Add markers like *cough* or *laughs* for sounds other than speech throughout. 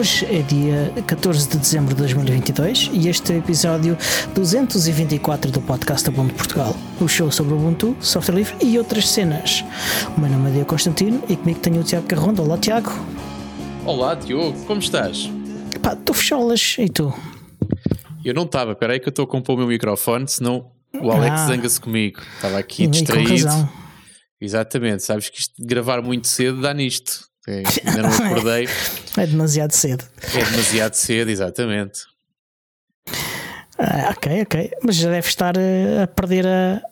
Hoje é dia 14 de dezembro de 2022 e este é o episódio 224 do podcast Ubuntu Portugal, o show sobre Ubuntu, software livre e outras cenas. O meu nome é Diogo Constantino e comigo tenho o Tiago Carronda. Olá, Tiago. Olá, Diogo, como estás? Pá, tu fecholas e tu? Eu não estava, espera aí que eu estou a compor o meu microfone, senão o Alex ah, zanga-se comigo. Estava aqui distraído. Exatamente, sabes que isto gravar muito cedo dá nisto. É, ainda não acordei. *laughs* é demasiado cedo. É demasiado cedo, exatamente. Ah, ok, ok. Mas já deve estar eh, a perder a,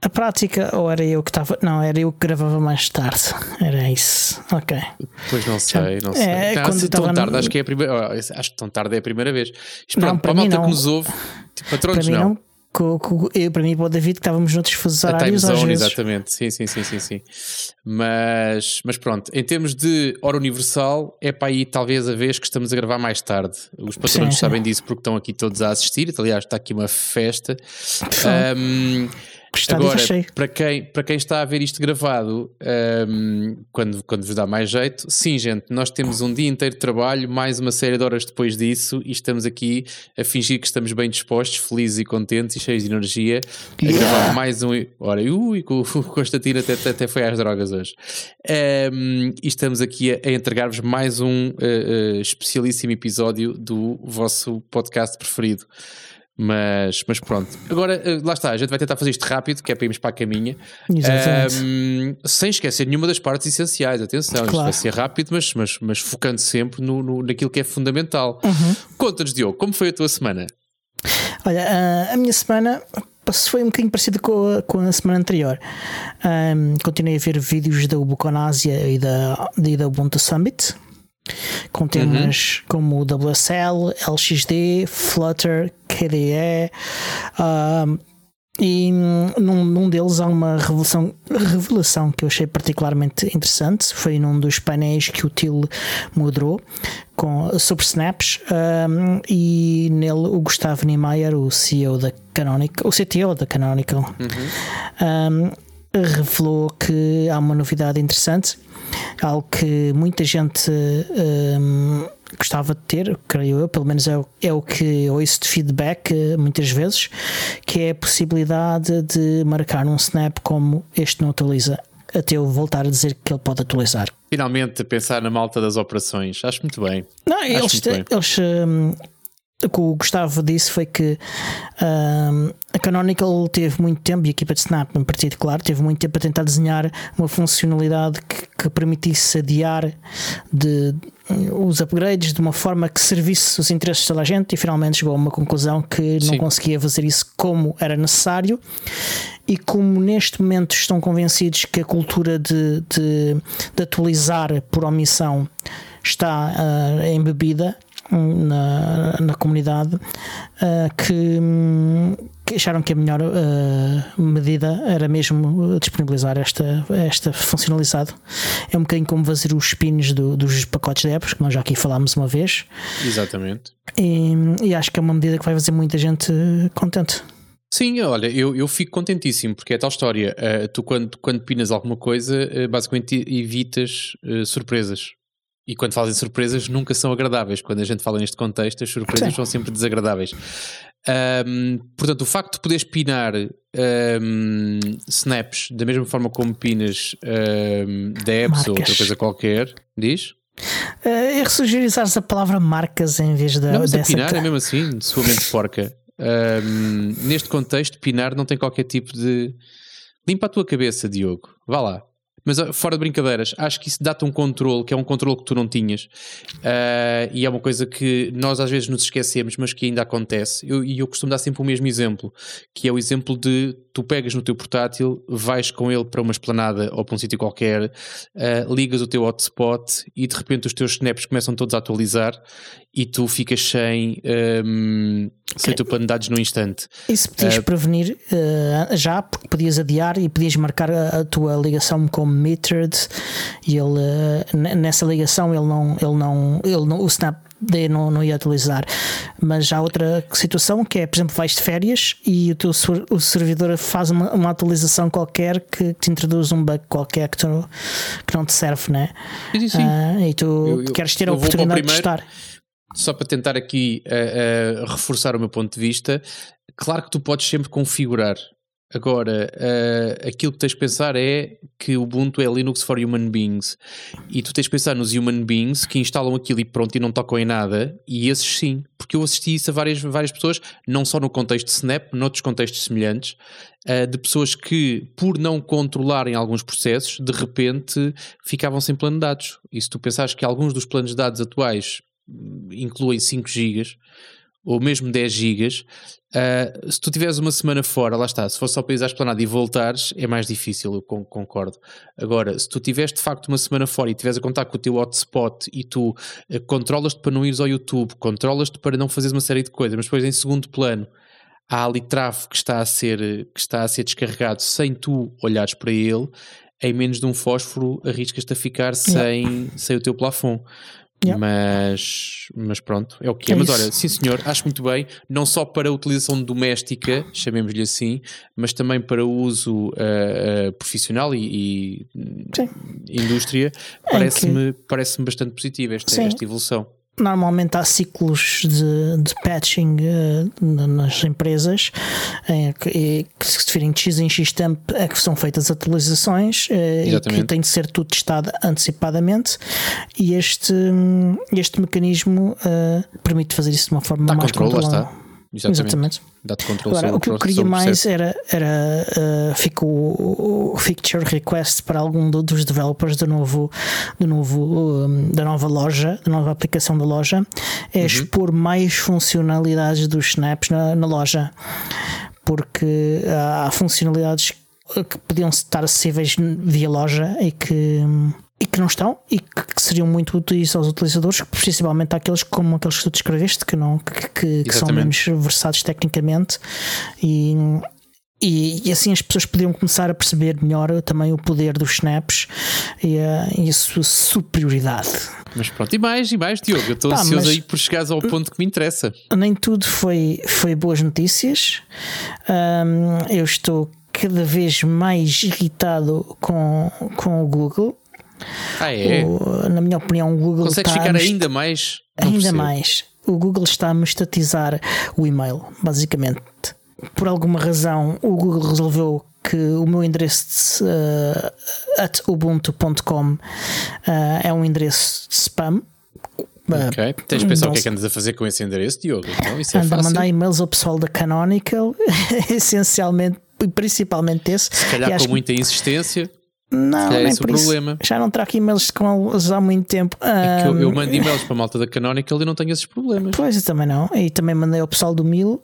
a prática, ou era eu que estava. Não, era eu que gravava mais tarde. Era isso. Ok. Pois não sei, não sei. É, não, quando tão tarde, no... acho que é a primeira. Acho que tão tarde é a primeira vez. Não, para, para a malta não. que nos ouve, tipo, patrões não. não com, com, eu, para mim e para o David, que estávamos noutros fusos horários. A time zone, exatamente. Sim, sim, sim, sim, sim. Mas, mas pronto, em termos de hora universal, é para aí talvez a vez que estamos a gravar mais tarde. Os patrões sim, sabem sim. disso porque estão aqui todos a assistir. Aliás, está aqui uma festa. Um, Agora, para quem, para quem está a ver isto gravado, um, quando, quando vos dá mais jeito, sim, gente, nós temos um dia inteiro de trabalho, mais uma série de horas depois disso, e estamos aqui a fingir que estamos bem dispostos, felizes e contentes e cheios de energia, a yeah. gravar mais um. Ora, ui, o, *laughs* o Constantino até, até foi às drogas hoje. Um, e estamos aqui a, a entregar-vos mais um uh, uh, especialíssimo episódio do vosso podcast preferido. Mas, mas pronto, agora eh, lá está, a gente vai tentar fazer isto rápido, que é para irmos para a caminha, um, sem esquecer nenhuma das partes essenciais. Atenção, claro. isto vai ser rápido, mas, mas, mas focando sempre no, no naquilo que é fundamental. Uhum. Conta-nos, Diogo, como foi a tua semana? Olha, a minha semana foi um bocadinho parecido com a, com a semana anterior. Um, continuei a ver vídeos da Ubuconásia e da, e da Ubuntu Summit com temas uhum. como WSL, LXD, Flutter, KDE. E num, num, deles há uma revelação, revelação que eu achei particularmente interessante. Foi num dos painéis que o TIL moderou com, sobre snaps. Um, e nele o Gustavo Niemeyer, o CEO da Canonical, o CTO da Canonical, uhum. um, revelou que há uma novidade interessante algo que muita gente um, gostava de ter, creio eu, pelo menos é, o, é o que ouço de feedback eh, muitas vezes, que é a possibilidade de marcar um snap como este não atualiza até eu voltar a dizer que ele pode atualizar. Finalmente pensar na malta das operações, acho muito bem. Não, acho eles, bem. eles um, o que o Gustavo disse foi que um, a Canonical teve muito tempo, e a equipa de Snap em particular, teve muito tempo a tentar desenhar uma funcionalidade que, que permitisse adiar de, os upgrades de uma forma que servisse os interesses de toda a gente e finalmente chegou a uma conclusão que não Sim. conseguia fazer isso como era necessário e como neste momento estão convencidos que a cultura de, de, de atualizar por omissão está uh, embebida na, na comunidade uh, que, que, acharam que a melhor uh, medida era mesmo disponibilizar esta, esta funcionalidade. É um bocadinho como fazer os pins do, dos pacotes de apps, que nós já aqui falámos uma vez. Exatamente. E, e acho que é uma medida que vai fazer muita gente contente. Sim, olha, eu, eu fico contentíssimo, porque é tal história. Uh, tu, quando, quando pinas alguma coisa, uh, basicamente evitas uh, surpresas. E quando fazem surpresas, nunca são agradáveis. Quando a gente fala neste contexto, as surpresas Sim. são sempre desagradáveis. Um, portanto, o facto de poderes pinar um, snaps da mesma forma como pinas um, da apps ou outra coisa qualquer, diz? Uh, é ressugirizar a palavra marcas em vez da. Não, mas a pinar é mesmo assim, sua mente porca. Um, neste contexto, pinar não tem qualquer tipo de. Limpa a tua cabeça, Diogo. Vá lá. Mas fora de brincadeiras, acho que isso dá-te um controle, que é um controle que tu não tinhas. Uh, e é uma coisa que nós às vezes nos esquecemos, mas que ainda acontece. Eu, e eu costumo dar sempre o mesmo exemplo, que é o exemplo de tu pegas no teu portátil, vais com ele para uma esplanada ou para um sítio qualquer, uh, ligas o teu hotspot e de repente os teus snaps começam todos a atualizar e tu ficas sem, um, sem o teu plano de dados no instante. Isso podias uh, prevenir uh, já, porque podias adiar e podias marcar a, a tua ligação como metered e ele uh, nessa ligação ele não, ele não, ele não, o Snap não, não ia atualizar. Mas há outra situação que é, por exemplo, vais de férias e o teu o servidor faz uma, uma atualização qualquer que te introduz um bug qualquer que, tu, que não te serve, né? Sim, sim. Uh, e tu eu, eu, queres ter a oportunidade de testar. Só para tentar aqui uh, uh, reforçar o meu ponto de vista, claro que tu podes sempre configurar. Agora, uh, aquilo que tens de pensar é que o Ubuntu é Linux for Human Beings. E tu tens de pensar nos Human Beings que instalam aquilo e pronto e não tocam em nada, e esses sim, porque eu assisti isso a várias, várias pessoas, não só no contexto de Snap, noutros contextos semelhantes, de pessoas que, por não controlarem alguns processos, de repente ficavam sem plano de dados. E se tu pensares que alguns dos planos de dados atuais incluem 5 GB ou mesmo 10 gigas, uh, se tu tiveres uma semana fora, lá está, se for só para ir à esplanada e voltares, é mais difícil, eu concordo. Agora, se tu tiveres de facto uma semana fora e tiveres a contar com o teu hotspot e tu uh, controlas-te para não ires ao YouTube, controlas-te para não fazeres uma série de coisas, mas depois em segundo plano há ali tráfego que está a ser, que está a ser descarregado sem tu olhares para ele, em menos de um fósforo arriscas-te a ficar sem, sem o teu plafond. Yeah. Mas, mas pronto, é o que é. é mas olha, sim senhor, acho muito bem, não só para a utilização doméstica, chamemos-lhe assim, mas também para o uso uh, uh, profissional e, e indústria, parece-me que... parece bastante positivo esta, esta evolução normalmente há ciclos de, de patching uh, nas empresas em, que, que se definem de X em X tempo é que são feitas atualizações uh, e que tem de ser tudo testado antecipadamente. E este, este mecanismo uh, permite fazer isso de uma forma Dá mais controlada. Exatamente. Exatamente. Dá-te controle Agora, o que eu queria mais era, era uh, fica o, feature request para algum dos developers do novo, do novo um, da nova loja, da nova aplicação da loja, é uhum. expor mais funcionalidades dos snaps na, na loja, porque há funcionalidades que podiam estar acessíveis via loja e que e que não estão e que, seriam muito úteis aos utilizadores, principalmente aqueles como aqueles que tu descreveste, que, não, que, que, que são menos versados tecnicamente e, e, e, assim as pessoas podiam começar a perceber melhor também o poder dos snaps e a, e a sua superioridade. Mas pronto, e mais, e mais, Diogo, eu estou ansioso aí por chegares ao ponto que me interessa. Nem tudo foi, foi boas notícias. Um, eu estou cada vez mais irritado com, com o Google ah, é? O, na minha opinião, o Google Consegue está ficar ainda mais? Não ainda percebo. mais. O Google está a mestatizar o e-mail, basicamente. Por alguma razão, o Google resolveu que o meu endereço uh, at ubuntu.com uh, é um endereço de spam. Ok, tens de pensar o que é que andas a fazer com esse endereço, Diogo. Então, isso é Ando fácil. a mandar e-mails ao pessoal da Canonical, *laughs* essencialmente, principalmente esse. Se calhar com muita insistência. Não, é esse o problema. Já não trago e-mails com eles há muito tempo. É que eu, eu mando e-mails para a malta da Canonical e não tenho esses problemas. Pois, eu também não. E também mandei ao pessoal do Mil.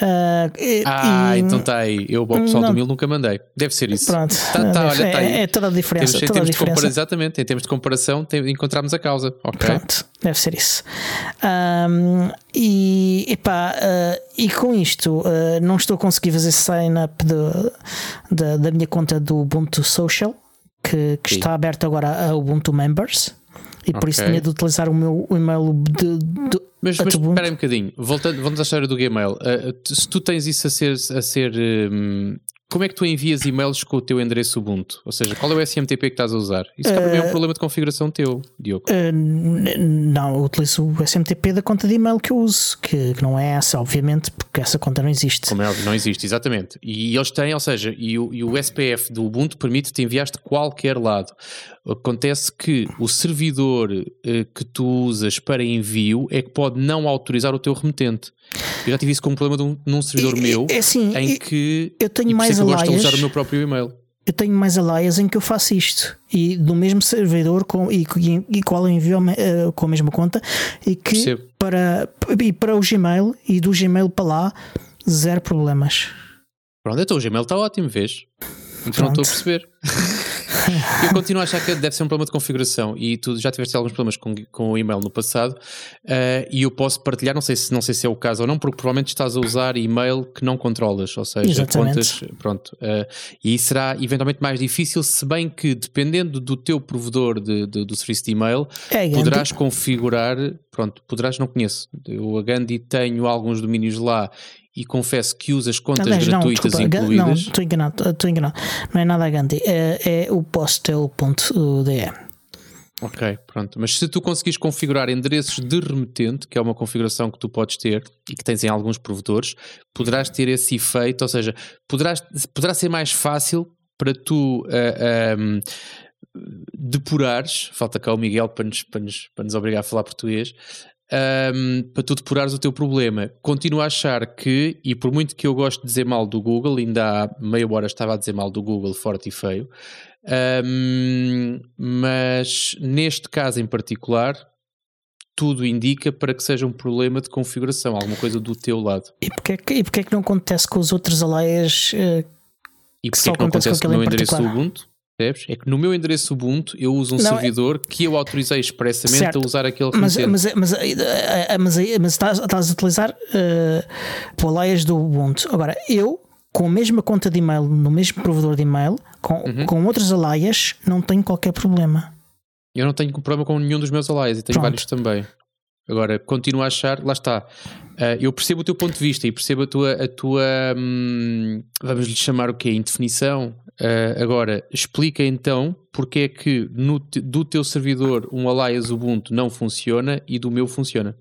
Uh, ah, e, então está aí. Eu ao pessoal não, do Mil nunca mandei. Deve ser isso. Pronto. Tá, tá, olha, tá aí. É, toda a diferença. Temos, toda a diferença. exatamente. Em termos de comparação, tem, encontramos a causa. Okay. Pronto. Deve ser isso. Um, e, epá, uh, e com isto, uh, não estou a conseguir fazer sign-up da minha conta do Ubuntu Social, que, que está aberto agora a Ubuntu Members. E por okay. isso tinha de utilizar o meu e-mail de, de mas, mas espera aí um bocadinho, voltando, vamos à história do Gmail. Uh, se tu tens isso a ser, a ser um, como é que tu envias e-mails com o teu endereço Ubuntu? Ou seja, qual é o SMTP que estás a usar? Isso uh, é um eh, problema de configuração teu, Diogo. Uh, não, eu utilizo o SMTP da conta de e-mail que eu uso, que, que, não é essa, obviamente, porque essa conta não existe. Como é óbvio, não existe, exatamente. E eles têm, ou seja, e o, e o SPF do Ubuntu permite-te enviar de qualquer lado. Acontece que o servidor uh, que tu usas para envio é que pode não autorizar o teu remetente. Eu já tive isso como problema num, num servidor meu é assim, em que eu tenho mais eu gosto de usar o meu próprio e-mail. Eu tenho mais alaias em que eu faço isto e do mesmo servidor com, e, e, e qual eu envio uh, com a mesma conta e que para, e para o Gmail e do Gmail para lá zero problemas. Pronto, então o Gmail está ótimo, vês? Então não estou a perceber. *laughs* Eu continuo a achar que deve ser um problema de configuração e tu já tiveste alguns problemas com, com o e-mail no passado uh, e eu posso partilhar, não sei, se, não sei se é o caso ou não, porque provavelmente estás a usar e-mail que não controlas, ou seja, Exatamente. contas, pronto. Uh, e será eventualmente mais difícil, se bem que dependendo do teu provedor de, de, do serviço de e-mail, É, poderás Gandhi. configurar, pronto, poderás, não conheço. Eu a Gandhi tenho alguns domínios lá e confesso que uso as contas Aliás, não, gratuitas desculpa, Ga- não, incluídas. estou enganado, estou enganado. Não é nada a Gandhi, é, é o postel.de. Ok, pronto. Mas se tu conseguires configurar endereços de remetente, que é uma configuração que tu podes ter e que tens em alguns provedores, poderás ter esse efeito, ou seja, poderás, poderá ser mais fácil para tu ah, ahm, depurares, falta cá o Miguel para nos, para nos, para nos obrigar a falar português, ahm, para tu depurares o teu problema. Continuo a achar que, e por muito que eu gosto de dizer mal do Google, ainda há meia hora estava a dizer mal do Google forte e feio, ahm, mas neste caso em particular, tudo indica para que seja um problema de configuração, alguma coisa do teu lado. E porquê, é que- e porquê é que não acontece com os outros alaias? eh, E só é que não acontece com no aquele meu endereço particular. Ubuntu? Percebes? É que no meu endereço Ubuntu eu uso um Não, é- servidor que eu autorizei expressamente Certo. a usar aquele Mas, mas, mas, eh, eh, mas, mas estás, estás a utilizar uh, alaias do Ubuntu. Agora, eu, com a mesma conta de e-mail, no mesmo provedor de e-mail, com, Uhum. com outros alaias, não tenho qualquer problema. Eu não tenho problema com nenhum dos meus allies e tenho Pronto. vários também. Agora, continuo a achar, lá está. Ah, eu percebo o teu ponto de vista e percebo a tua, a tua hum, vamos lhe chamar o quê? Indefinição. Ah, agora, explica então porque é que no do teu servidor um alias Ubuntu não funciona e do meu funciona.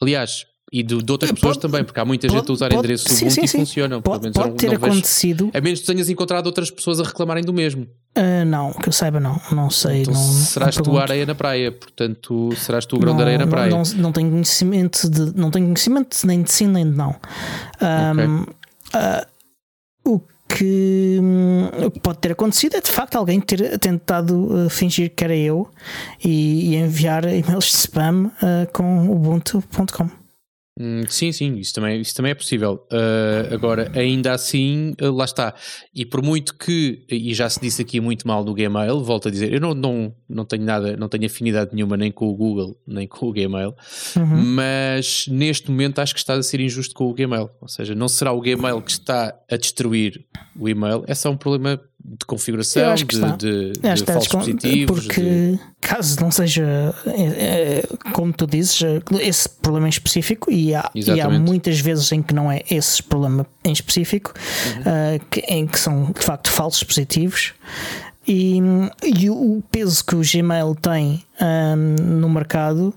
Aliás, e de, de outras Eh, pessoas pode- também, porque há muita pode- gente a usar pode- endereços sim, Ubuntu sim, e sim. funcionam. Pode, pode não- ter não vejo- acontecido. A menos que tenhas encontrado outras pessoas a reclamarem do mesmo. Uh, não, que eu saiba, não. Não sei. Então não, serás não tu a areia na praia, portanto serás tu o grão de areia na praia. Não, não tenho conhecimento de, não tenho conhecimento nem de sim nem de não. Um, ah, o, que, o que pode ter acontecido é de facto alguém ter tentado uh, fingir que era eu e, e enviar e-mails de spam uh, com ubuntu.com. Hum, sim, sim, isso também, isso também é possível. Uh, agora, ainda assim, uh, lá está. E por muito que, e já se disse aqui muito mal do Gmail, volto a dizer, eu não, não, não tenho nada, não tenho afinidade nenhuma nem com o Google, nem com o Gmail, Uhum. mas neste momento acho que estás a ser injusto com o Gmail. Ou seja, não será o Gmail que está a destruir o e-mail, é só um problema de configuração, de, de, de falsos positivos. porque de- caso não seja é, é, como tu dizes, esse problema em específico, e há, e há muitas vezes em que não é esse problema em específico, Uhum. ah, que- em que são de facto falsos positivos. E, e o peso que o Gmail tem ahm, no mercado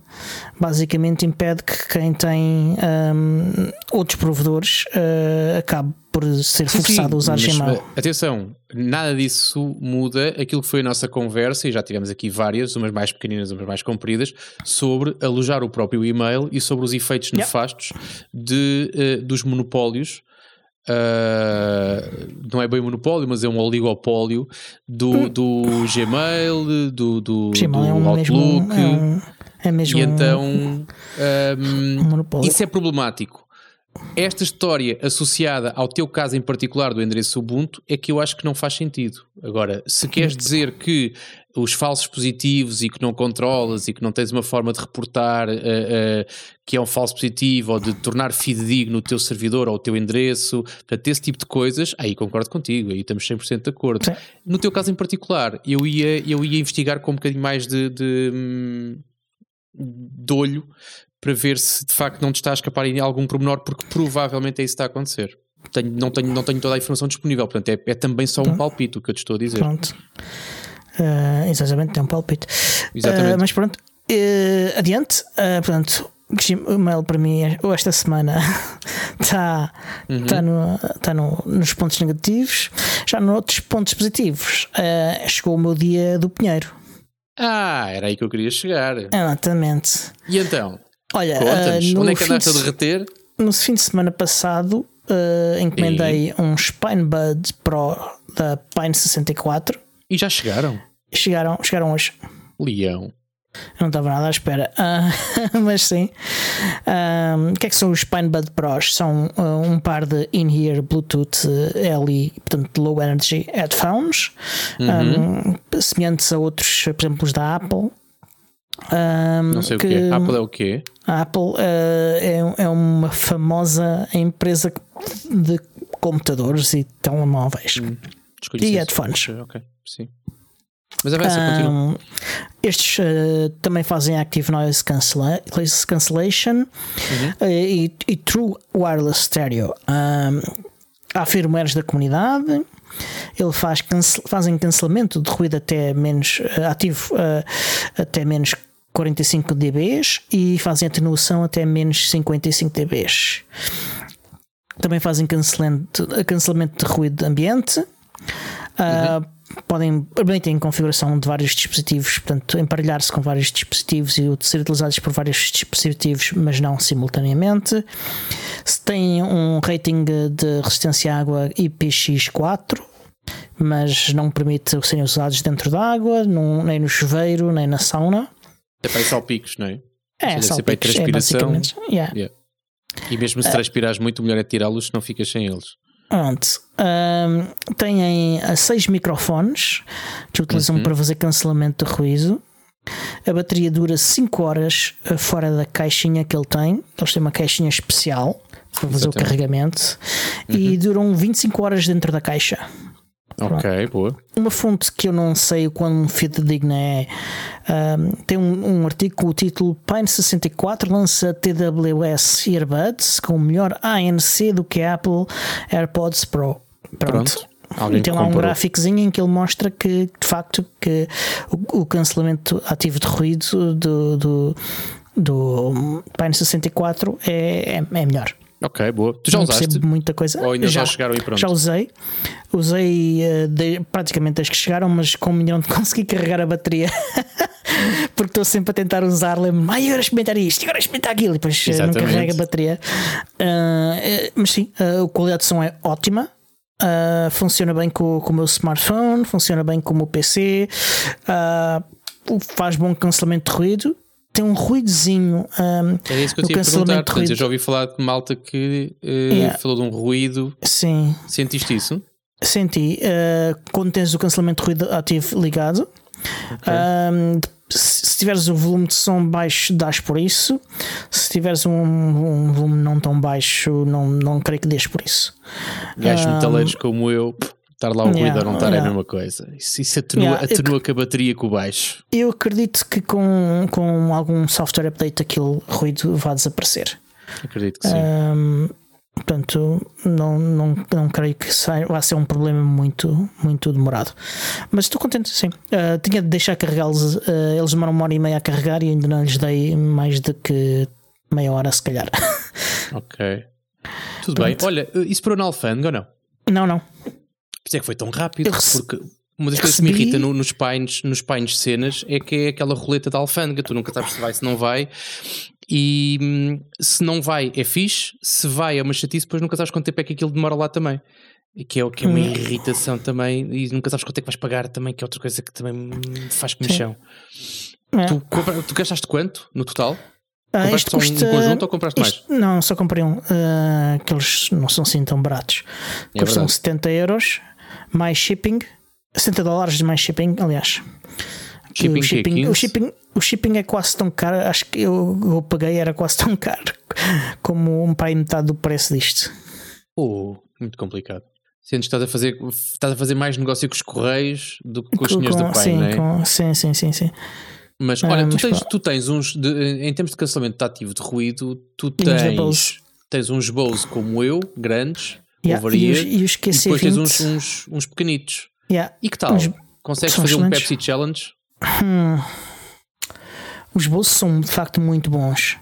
basicamente impede que quem tem ahm, outros provedores ah, acabe por ser Sim, forçado sim, a usar mas, Gmail. eh, Atenção, nada disso muda aquilo que foi a nossa conversa, e já tivemos aqui várias, umas mais pequeninas, umas mais compridas, sobre alojar o próprio e-mail e sobre os efeitos Yeah. nefastos de, eh, dos monopólios. Ah, não é bem monopólio, mas é um oligopólio do, do Gmail, do, do, Gmail do é um mesmo, Outlook. é, um, é mesmo e um- então um monopólio. isso é problemático. Esta história associada ao teu caso em particular do endereço Ubuntu é que eu acho que não faz sentido. Agora, se queres dizer que os falsos positivos e que não controlas e que não tens uma forma de reportar eh, eh, que é um falso positivo ou de tornar fidedigno o teu servidor ou o teu endereço, portanto, esse tipo de coisas, aí concordo contigo, aí estamos 100% de acordo. Sim. No teu caso em particular, eu ia, eu ia investigar com um bocadinho mais de, de, hum, de olho para ver se de facto não te está a escapar em algum pormenor, porque provavelmente é isso que está a acontecer. Tenho- não, tenho, não tenho toda a informação disponível, portanto é, é também só um palpite o que eu te estou a dizer. Pronto. Ah, exatamente, tem um palpite. Exatamente. Ah, mas pronto, eh, adiante. Ah, portanto, o mail para mim é- esta semana está *laughs* Uhum. tá no, tá no, nos pontos negativos. Já nos outros pontos positivos, chegou o meu dia do Pinheiro. Ah, era aí que eu queria chegar. Exatamente. E então? Olha, no, onde é que andaste a de, derreter? no fim de semana passado, encomendei um Spinebud Pro da Pine 64. E já chegaram? Chegaram, chegaram hoje. Leão. Eu não estava nada à espera. Uh, *laughs* mas sim. Um, o que é que são os Spinebud Pros? São uh, um par de in-ear Bluetooth LE, portanto, low energy headphones, uhum. um, semelhantes a outros, por exemplo, os da Apple. Um, não sei que, o quê. Apple é o quê? A Apple uh, é, é uma famosa empresa de computadores e telemóveis. Hum, e headphones. Ok, okay. Sim. Mas a Versa continua. Um, estes uh, também fazem Active Noise cancella Cancellation uhum. uh, e, e, True Wireless Stereo. Um, há firmwares da comunidade. Ele faz cance fazem cancelamento de ruído até menos uh, ativo até menos 45 dB e fazem atenuação até menos 55 dB. Também fazem cancelamento, cancelamento de ruído ambiente. Uhum. Podem permitem configuração de vários dispositivos, portanto, emparelhar-se com vários dispositivos e ser utilizados por vários dispositivos, mas não simultaneamente. Se tem um rating de resistência à água IPX4, mas não permite serem usados dentro da água, nem no chuveiro, nem na sauna. É para salpicos, não é? É, salpicos, é basicamente. Yeah. Yeah. E mesmo se transpirares muito, melhor é tirá-los, não ficas sem eles. Pronto. Um, têm seis microfones que utilizam uhum. para fazer cancelamento de ruído. A bateria dura 5 horas eh, fora da caixinha que ele tem. Eles têm uma caixinha especial para fazer Exatamente. o carregamento uhum. e duram 25 horas dentro da caixa. Ok, Pronto. boa. Uma fonte que eu não sei o quão fidedigna é. Um, tem um, um, artigo com o título Pine 64 lança TWS Earbuds com melhor ANC do que a Apple AirPods Pro. Pronto. Pronto. tem lá um gráficozinho em que ele mostra que de facto que o, o cancelamento ativo de ruído do, do, do Pine 64 é, é, é melhor. Ok, boa. Tu já não usaste? muita coisa. Ou ainda já, chegaram aí pronto? Já usei. Usei uh, de, praticamente desde que chegaram, mas com um milhão de *laughs* conseguir carregar a bateria. *laughs* Porque estou sempre a tentar usar. Lembro-me, ai, agora experimentar isto, agora experimentar aquilo. E depois uh, não carrega a bateria. Uh, mas sim, a qualidade de som é ótima. Uh, funciona bem com, com o meu smartphone, funciona bem com o meu PC, uh, faz bom cancelamento de ruído tem um ruidozinho. Um, é isso que eu tinha perguntar. Portanto, eu já ouvi falar de malta que uh, yeah. falou de um ruído. Sim. Sentiste isso? Senti. Uh, quando tens o cancelamento de ruído ativo ligado. Okay. Um, se tiveres o volume de som baixo, dás por isso. Se tiveres um, um volume não tão baixo, não, não creio que dês por isso. Gajos um, metaleiros como eu, estar lá o yeah, ruído ou não estar yeah. é a mesma coisa. Isso, isso atenua, yeah, atenua com a bateria com o baixo. Eu acredito que com, com algum software update aquele ruído vai desaparecer. Acredito que sim. Um, portanto, não, não, não creio que vá ser um problema muito, muito demorado. Mas estou contente, sim. Uh, tinha de deixar carregá-los. Uh, eles demoram uma hora e meia a carregar e ainda não lhes dei mais do que meia hora, se calhar. Ok. Tudo *laughs* Pronto. bem. Olha, isso para o Alfanga ou não? Não, não. Por isso é que foi tão rápido, porque uma das coisas que me irrita no, nos painos nos painos de cenas é que é aquela roleta da alfândega, tu nunca sabes se vai, se não vai. E hum, se não vai é fixe, se vai é uma chatice, depois nunca sabes quanto tempo é que aquilo demora lá também. Que é, que é uma hum. irritação também, e nunca sabes quanto é que vais pagar também, que é outra coisa que também me faz comichão. É. Tu, tu gastaste quanto no total? Ah, compraste só custa... um conjunto ou compraste isto... mais? Não, só comprei um. Uh, que eles não são assim tão baratos. É Custam verdade. 70 euros mais shipping, 60 dólares mais shipping, aliás. Shipping, o, shipping, o, shipping, o shipping é quase tão caro, acho que eu, eu paguei era quase tão *laughs* caro como um pai metade do preço disto. Oh, muito complicado. Sentes estás a fazer, estás a fazer mais negócio com os correios do que com os senhores do pai, sim, não é? Com, sim, sim, sim, sim. Mas olha, ah, tu, tens, tu tens uns, de, em termos de cancelamento ativo de ruído, tu tens, tens uns Bose como eu, grandes, Yeah. E, os, e, os QC e depois tens uns, uns, uns pequenitos. Yeah. E que tal? Uns, Consegues fazer excelentes. um Pepsi Challenge? Hum. Os bolsos são de facto muito bons.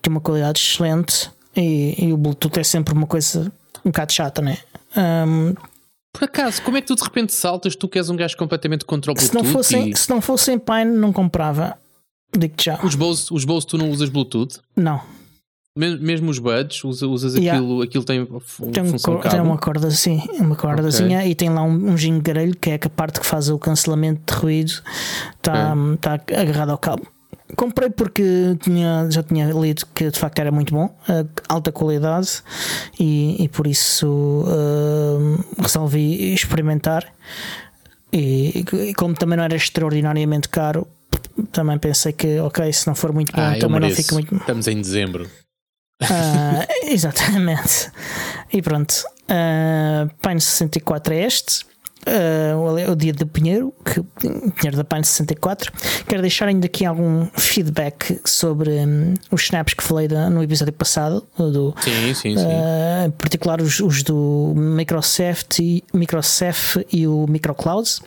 Tem uma qualidade excelente e, e, o Bluetooth é sempre uma coisa um bocado chata, né? Um, por acaso, como é que tu de repente saltas? Tu que és um gajo completamente contra o Bluetooth? Se não fossem, e... se não fossem Pine, não comprava. Digo já. Os Bose, os Bose tu não usas Bluetooth? Não. Mesmo os buds, usas, usas yeah. aquilo, aquilo tem, tem, um cor, tem uma corda assim, uma cordazinha okay. e tem lá um, um gingarelho que é a parte que faz o cancelamento de ruído, está okay. tá agarrado ao cabo. comprei porque tinha, já tinha lido que de facto era muito bom, uh, alta qualidade, e, e por isso uh, resolvi experimentar. E, e, como também não era extraordinariamente caro, também pensei que, ok, se não for muito bom, ah, também não fica muito. Estamos em dezembro. Uh, *laughs* exatamente. E pronto. Uh, Pine 64 é este. Uh, o dia do Pinheiro, que, Pinheiro da Pine 64. Quero deixar ainda aqui algum feedback sobre um, os snaps que falei da, no episódio passado. Do, sim, sim, sim. Uh, em particular os, os, do Microsoft e, Microsoft e o Microclouds.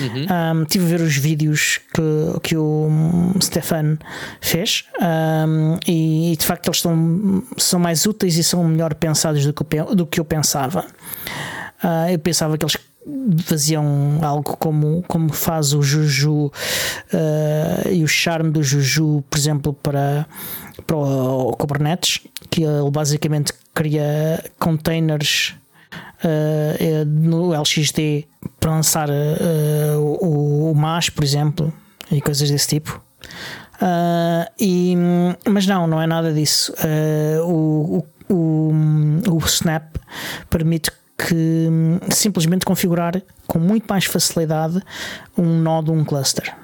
Uhum. Um, tive a ver os vídeos que, que o Stefan fez um, e, de facto eles são, são mais úteis e são melhor pensados do que eu, do que eu pensava. Uh, eu pensava que eles faziam algo como, como faz o Juju uh, e o charme do Juju, por exemplo, para, para o Kubernetes, que ele basicamente cria containers uh, no LXD para lançar uh, o, o MAS, por exemplo, e coisas desse tipo. Uh, e, mas não, não é nada disso. o, o, o, Snap permite que simplesmente configurar com muito mais facilidade um nó de um cluster.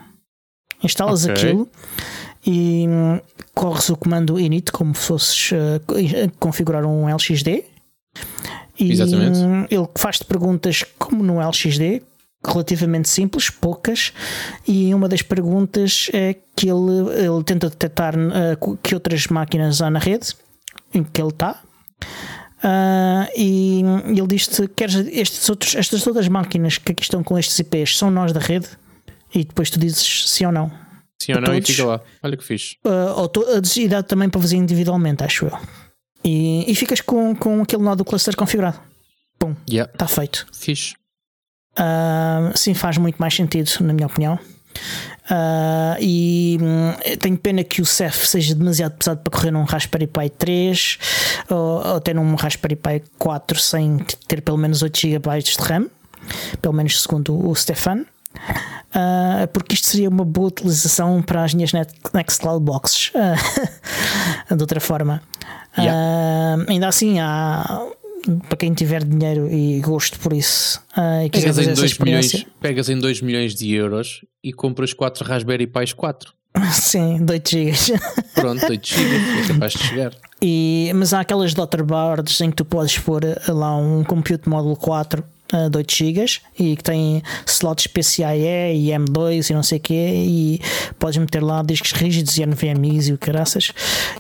Instalas okay. aquilo e corres o comando init como se fosses uh, configurar um LXD e Exatamente. ele faz-te perguntas como no LXD, relativamente simples, poucas, e uma das perguntas é que ele, ele tenta detectar uh, que outras máquinas há na rede em que ele está. Uh, e ele diz-te que estes outros, estas outras máquinas que aqui estão com estes IPs são nós da rede, e depois tu dizes sim ou não. Sim ou não, todos, e fica lá. Olha que fixe. Uh, ou to, e dá também para fazer individualmente, acho eu. E, e ficas com, com aquele nó do cluster configurado. Pum, está yeah. feito. Fixe. Uh, sim, faz muito mais sentido, na minha opinião. Uh, e hum, tenho pena que o CEF seja demasiado pesado para correr num Raspberry Pi 3 ou, ou até num Raspberry Pi 4 sem ter pelo menos 8 GB de RAM, pelo menos segundo o Stefan. Uh, porque isto seria uma boa utilização para as minhas Nextcloud boxes uh, *laughs* de outra forma. Yeah. Uh, ainda assim, há para quem tiver dinheiro e gosto por isso e pegas, em 2 milhões, pegas em 2 milhões de euros e compras 4 Raspberry Pis 4. *laughs* Sim, 8 GB. Pronto, 8 GB, é capaz de chegar. E, mas há aquelas daughterboards em que tu podes pôr lá um Compute Module 4 uh, de 8 GB e que tem slots PCIe e M2 e não sei o quê e podes meter lá discos rígidos e NVMe's e o caraças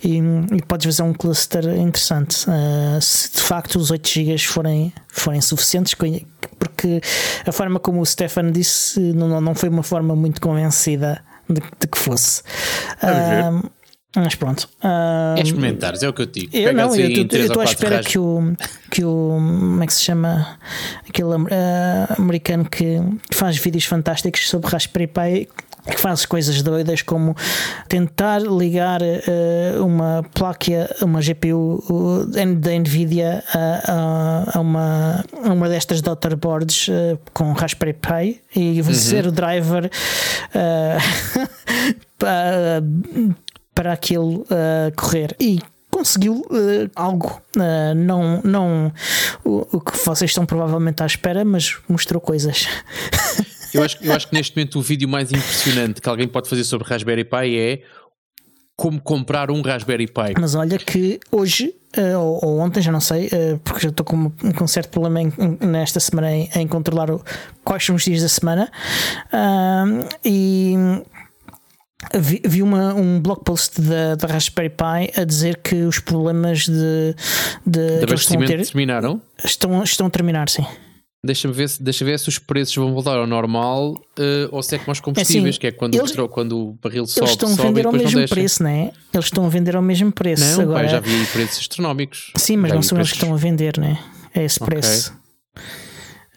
e, e podes fazer um cluster interessante uh, se de facto os 8 GB forem, forem suficientes porque a forma como o Stefan disse não, não foi uma forma muito convencida de, de que fosse. Mas pronto. Uh, é experimentares, é o que eu digo. Eu não, eu estou à espera que o, que o. Como é que se chama? Aquele uh, americano que faz vídeos fantásticos sobre Raspberry Pi que faz coisas doidas como tentar ligar uh, uma placa, uma GPU uh, da Nvidia a, a, uma, a uma destas daughterboards uh, com Raspberry Pi e fazer uhum. o driver *laughs* para aquilo uh, correr. E conseguiu uh, algo, uh, não, não o, o, que vocês estão provavelmente à espera, mas mostrou coisas. *laughs* eu, acho, eu acho que neste momento o vídeo mais impressionante que alguém pode fazer sobre Raspberry Pi é como comprar um Raspberry Pi. Mas olha que hoje, uh, ou, ou, ontem, já não sei, porque já estou com, com um certo problema em, nesta semana em, em controlar o, quais são os dias da semana. E Vi, vi uma, um blog post da, da Raspberry Pi a dizer que os problemas de, de, de abastecimento ter, terminaram? Estão, estão a terminar, sim. Deixa-me ver, se, deixa ver se os preços vão voltar ao normal uh, ou se é os combustíveis, é assim, que é quando, eles, o, quando o barril sobe. Eles estão a vender ao mesmo preço, não é? Eles estão a vender ao mesmo preço. Não, agora. Pai, já vi preços astronómicos. Sim, mas já não são preços... eles que estão a vender, não é? É esse preço. Okay.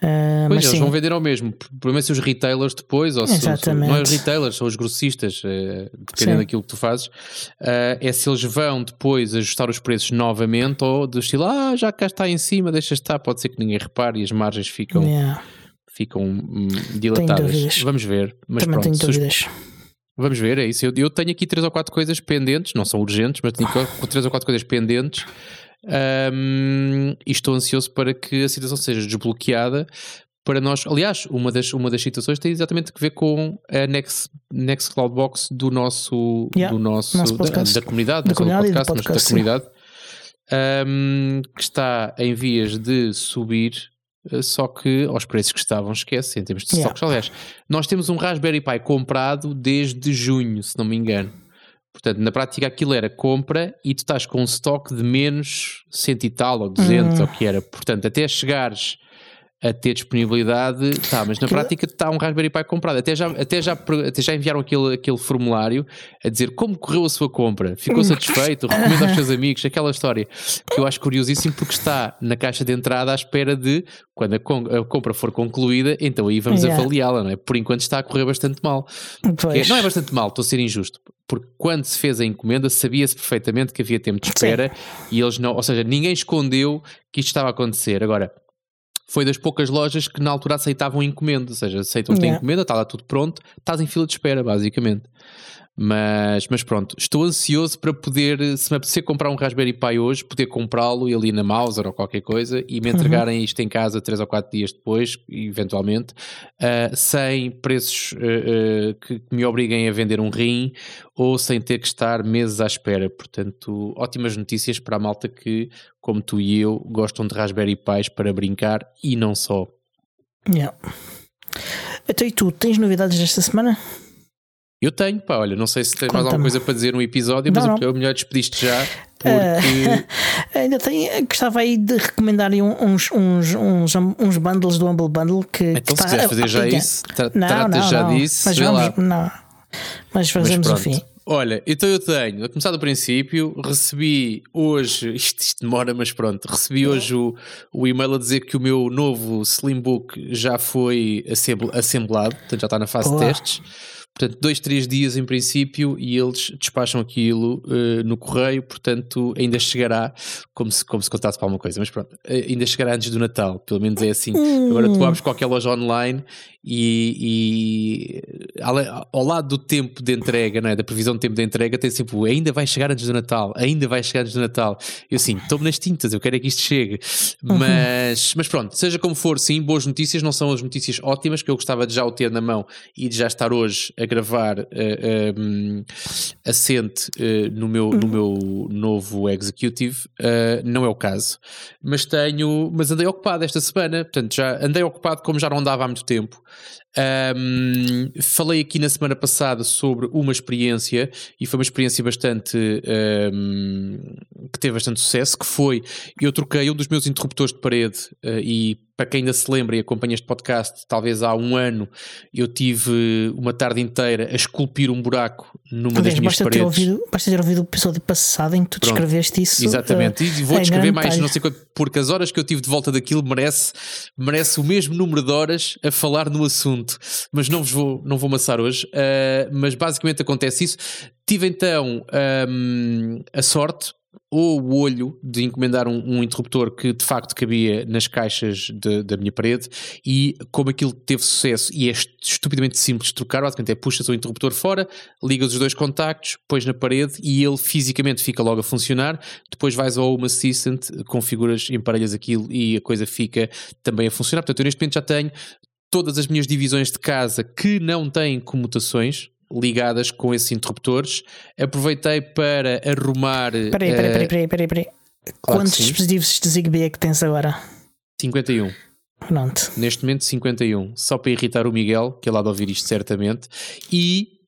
Uh, pois eles sim. vão vender ao mesmo. É se os retailers depois, ou se, se não é os retailers, são os grossistas, uh, dependendo sim. daquilo que tu fazes, uh, é se eles vão depois ajustar os preços novamente ou do estilo, ah, já cá está em cima, deixa estar, pode ser que ninguém repare e as margens ficam, yeah. ficam hum, dilatadas. Vamos ver. Mas Também pronto, tenho dúvidas. Vamos ver, é isso. Eu, eu, tenho aqui três ou quatro coisas pendentes, não são urgentes, mas tenho três ou quatro coisas pendentes. Um, e estou ansioso para que a situação seja desbloqueada para nós. Aliás, uma das, uma das situações tem exatamente a ver com a Next, Next Cloud Box do nosso, yeah, do nosso, nosso da, da, comunidade, da do podcast, podcast, mas da comunidade, um, que está em vias de subir eh, só que aos preços que estavam, esquece, em termos de yeah. stocks. Aliás, nós temos um Raspberry Pi comprado desde junho, se não me engano. Portanto, na prática aquilo era compra e tu estás com um estoque de menos cento e tal ou 200 hum. ou o que era. Portanto, até chegares a ter disponibilidade, tá, mas na que... prática está um Raspberry Pi comprado. Até já, até já, até já enviaram aquele, aquele formulário a dizer como correu a sua compra, ficou *laughs* satisfeito, recomenda aos seus amigos, aquela história que eu acho curiosíssimo porque está na caixa de entrada à espera de quando a, a compra for concluída, então aí vamos yeah. avaliá-la, não é? Por enquanto está a correr bastante mal. É, não é bastante mal, estou a ser injusto. Porque quando se fez a encomenda, sabia-se perfeitamente que havia tempo de espera Sim. e eles não, ou seja, ninguém escondeu que isto estava a acontecer. Agora, foi das poucas lojas que na altura aceitavam encomenda, ou seja, aceitam-te yeah. a encomenda, está lá tudo pronto, estás em fila de espera, basicamente. Mas, mas pronto, estou ansioso para poder, se me apetecer comprar um Raspberry Pi hoje, poder comprá-lo e ali na Mauser ou qualquer coisa e me uhum. entregarem uhum. isto em casa 3 ou 4 dias depois, eventualmente, uh, sem preços uh, uh, que me obriguem a vender um rim ou sem ter que estar meses à espera. Portanto, ótimas notícias para a malta que, como tu e eu, gostam de Raspberry Pis para brincar e não só. Yeah. Então, e tu, tens novidades desta semana? Eu tenho, pá, olha, não sei se tens mais alguma coisa para dizer no episódio, mas não, não. o melhor despediste já, *laughs* porque... Uh, *laughs* ainda tenho, gostava aí de recomendar uns, uns, uns, uns bundles do Humble Bundle que... Então que se quiseres fazer já isso, tra não, tratas já disso, mas vamos, lá. Não, mas fazemos mas o fim. Olha, então eu tenho, a começar do princípio, recebi hoje, *laughs* isto, isto demora, mas pronto, recebi hoje o, o e-mail a dizer que o meu novo Slimbook já foi assemblado, portanto já está na fase de testes. Portanto, dois, três dias em princípio e eles despacham aquilo uh, no correio, portanto, ainda chegará, como se, como se contasse para alguma coisa, mas pronto, uh, ainda chegará antes do Natal, pelo menos é assim. Hum. Agora tu abres qualquer loja online e, e ao lado do tempo de entrega, não é? da previsão de tempo de entrega, tem sempre o ainda vai chegar antes do Natal, ainda vai chegar antes do Natal. Eu assim, estou-me nas tintas, eu quero é que isto chegue. Uhum. Mas, mas pronto, seja como for, sim, boas notícias, não são as notícias ótimas que eu gostava de já o ter na mão e de já estar hoje a gravar uh, eh, um, ehm, assente uh, no, meu, no meu novo executive, uh, não é o caso. Mas tenho, mas andei ocupado esta semana, portanto já andei ocupado como já não andava há muito tempo. Um, falei aqui na semana passada sobre uma experiência e foi uma experiência bastante um, que teve bastante sucesso, que foi eu troquei um dos meus interruptores de parede e para quem ainda se lembra e acompanha este podcast, talvez há um ano eu tive uma tarde inteira a esculpir um buraco numa Aliás, das minhas basta paredes. Ter ouvido, basta ter ouvido o episódio passado em que tu Pronto, descreveste isso. Exatamente, uh, e vou descrever mais, não sei quanto, porque as horas que eu tive de volta daquilo merece, merece o mesmo número de horas a falar no assunto, mas não vos vou, não vou amassar hoje. Uh, mas basicamente acontece isso. Tive então um, a sorte, ou o olho de encomendar um, um, interruptor que de facto cabia nas caixas de, da minha parede e como aquilo teve sucesso e é estupidamente simples de trocar, basicamente é puxas o interruptor fora, ligas os dois contactos, pões na parede e ele fisicamente fica logo a funcionar, depois vais ao Home Assistant, configuras, emparelhas aquilo e a coisa fica também a funcionar. Portanto, eu neste momento já tenho todas as minhas divisões de casa que não têm comutações, ligadas com esses interruptores. Aproveitei para arrumar. Peraí, peraí, peraí, peraí, peraí. peraí. Claro Quantos dispositivos de Zigbee é que tens agora? 51. Pronto. Neste momento 51. Só para irritar o Miguel, que é lá de ouvir isto certamente. E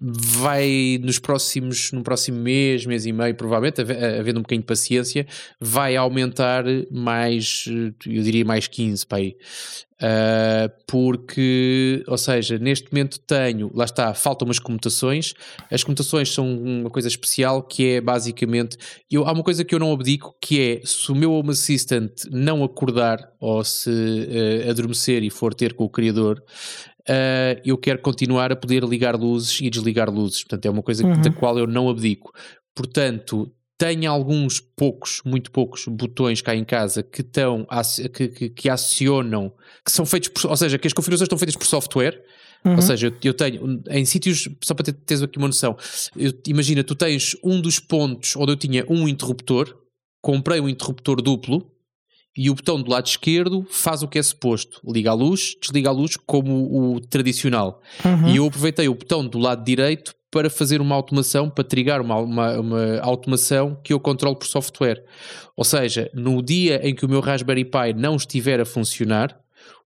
vai nos próximos, no próximo mês, mês e meio, provavelmente, havendo um bocadinho de paciência, vai aumentar mais, eu diria mais 15 para aí. Uh, porque, ou seja, neste momento tenho, lá está, faltam umas comutações. As comutações são uma coisa especial que é basicamente. Eu, há uma coisa que eu não abdico que é se o meu Home Assistant não acordar ou se uh, adormecer e for ter com o criador, uh, eu quero continuar a poder ligar luzes e desligar luzes. Portanto, é uma coisa uhum. da qual eu não abdico. Portanto, tenho alguns poucos, muito poucos botões cá em casa que estão que, que, que, acionam, que são feitos por, ou seja, que as configurações estão feitas por software, Uhum. Ou seja, eu, eu, tenho em sítios, só para ter, teres aqui uma noção, eu, imagina, tu tens um dos pontos onde eu tinha um interruptor, comprei um interruptor duplo e o botão do lado esquerdo faz o que é suposto, liga a luz, desliga a luz, como o tradicional. Uhum. E eu aproveitei o botão do lado direito para fazer uma automação, para trigar uma, uma, uma, automação que eu controlo por software. Ou seja, no dia em que o meu Raspberry Pi não estiver a funcionar,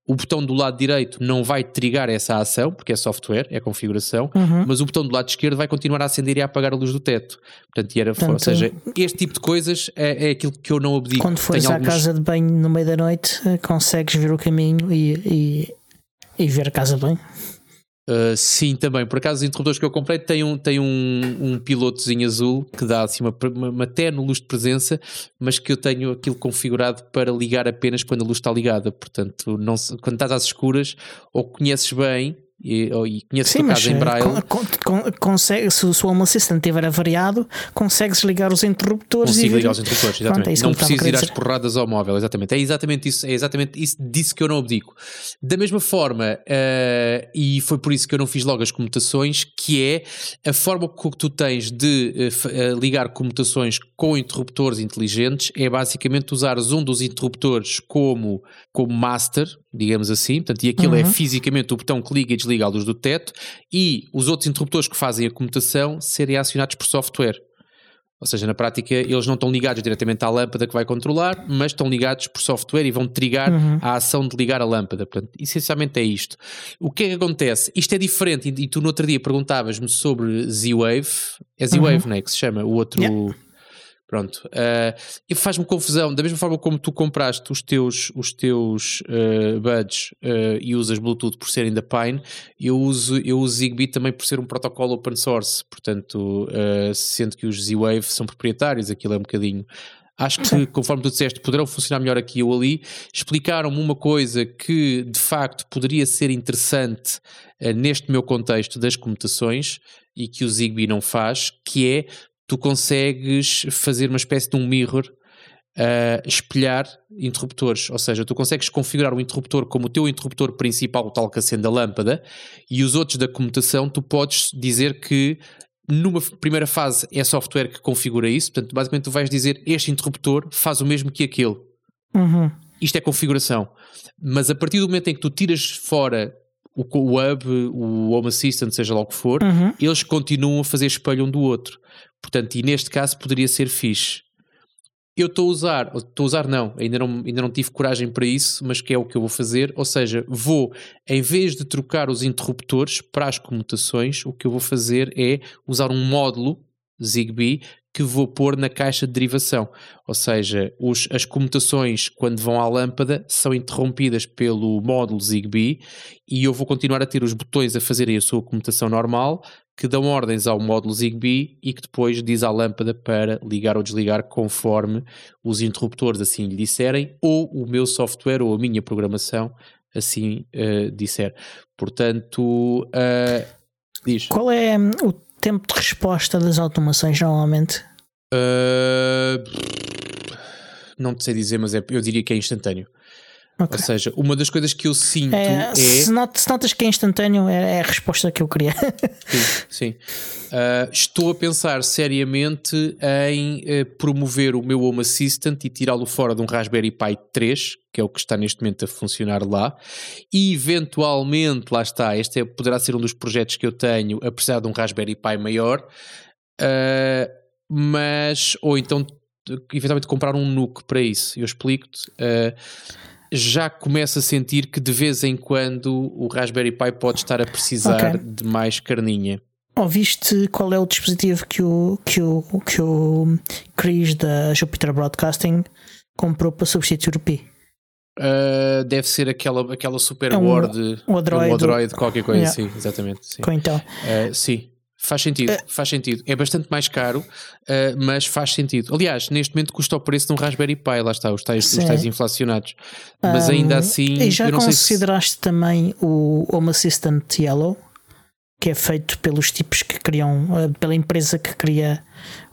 o botão do lado direito não vai trigar essa ação, porque é software, é configuração, uhum. mas o botão do lado esquerdo vai continuar a acender e a apagar a luz do teto. Portanto, era, Portanto, ou seja, este tipo de coisas é, é aquilo que eu não abdico. Quando fores à alguns... casa de banho no meio da noite, eh, consegues ver o caminho e, e, e ver a casa de banho? Uh, sim, também. Por acaso, os interruptores que eu comprei têm um, têm um, um pilotozinho azul que dá assim uma, uma, uma terno luz de presença, mas que eu tenho aquilo configurado para ligar apenas quando a luz está ligada. Portanto, não, quando estás às escuras, ou conheces bem e, e conheço Sim, mas em braille. Con, con, consegue, se o seu Home Assistant estiver avariado, consegues ligar os interruptores. Consigo ligar os interruptores, exatamente. Pronto, é não preciso ir às porradas ao móvel, exatamente. É exatamente isso, é exatamente isso disso que eu não abdico. Da mesma forma, uh, e foi por isso que eu não fiz logo as comutações, que é a forma que tu tens de uh, ligar comutações com interruptores inteligentes é basicamente usares um dos interruptores como, como master, digamos assim, portanto, e aquilo é uhum. é fisicamente o botão que liga e desliga a luz do teto, e os outros interruptores que fazem a comutação serem acionados por software. Ou seja, na prática, eles não estão ligados diretamente à lâmpada que vai controlar, mas estão ligados por software e vão trigar uhum. a ação de ligar a lâmpada. Portanto, essencialmente é isto. O que é que acontece? Isto é diferente, e tu no outro dia perguntavas-me sobre Z-Wave, é Z-Wave, uhum. não é? Que se chama, o outro. Yeah Pronto. Uh, e faz-me confusão, da mesma forma como tu compraste os teus, os teus uh, buds uh, e usas Bluetooth por serem da Pine, eu uso, eu uso Zigbee também por ser um protocolo open source, portanto, uh, sendo que os Z-Wave são proprietários, aquilo é um bocadinho. Acho que, conforme tu disseste, poderão funcionar melhor aqui ou ali. Explicaram-me uma coisa que, de facto, poderia ser interessante neste meu contexto das comutações e que o Zigbee não faz, que é tu consegues fazer uma espécie de um mirror uh, espelhar interruptores, ou seja, tu consegues configurar o interruptor como o teu interruptor principal, tal que acende a lâmpada, e os outros da comutação tu podes dizer que numa primeira fase é software que configura isso, portanto, basicamente tu vais dizer este interruptor faz o mesmo que aquele. Uhum. Isto é configuração. Mas a partir do momento em que tu tiras fora o, o hub, o Home Assistant, seja lá o que for, uhum. eles continuam a fazer espelho um do outro. Portanto, e neste caso poderia ser fixe. Eu estou a usar, estou a usar não, ainda não, ainda não tive coragem para isso, mas que é o que eu vou fazer, ou seja, vou, em vez de trocar os interruptores para as comutações, o que eu vou fazer é usar um módulo Zigbee que vou pôr na caixa de derivação. Ou seja, os, as comutações, quando vão à lâmpada, são interrompidas pelo módulo Zigbee e eu vou continuar a ter os botões a fazerem a sua comutação normal, que dão ordens ao módulo Zigbee e que depois diz à lâmpada para ligar ou desligar conforme os interruptores assim lhe disserem, ou o meu software ou a minha programação assim uh, disser. Portanto, uh, diz. Qual é hum, o tempo de resposta das automações normalmente? Uh, não te sei dizer, mas é, eu diria que é instantâneo. Okay. Ou seja, uma das coisas que eu sinto é. é... Se, not, se, notas que é instantâneo, é, é, a resposta que eu queria. *laughs* sim, sim. Uh, estou a pensar seriamente em uh, promover o meu Home Assistant e tirá-lo fora de um Raspberry Pi 3, que é o que está neste momento a funcionar lá, e eventualmente, lá está, este é, poderá ser um dos projetos que eu tenho a precisar de um Raspberry Pi maior, uh, mas, ou então eventualmente comprar um NUC para isso. Eu explico-te. Já começo a sentir que de vez em quando o Raspberry Pi pode estar a precisar okay. de mais carninha. Ouviste qual é o dispositivo que o, que o, que o Chris da Jupiter Broadcasting comprou para substituir o Pi? Uh, deve ser aquela, aquela super é um, word, o Android, um Android qualquer coisa, yeah. sim, exatamente. Sim. então. Uh, sim, Faz sentido, uh, faz sentido. É bastante mais caro, uh, mas faz sentido. Aliás, neste momento custa o preço de um Raspberry Pi, lá está, os tais, os tais inflacionados. Mas um, ainda assim. E já consideraste se... também o Home Assistant Yellow? que é feito pelos tipos que criam, uh, pela empresa que cria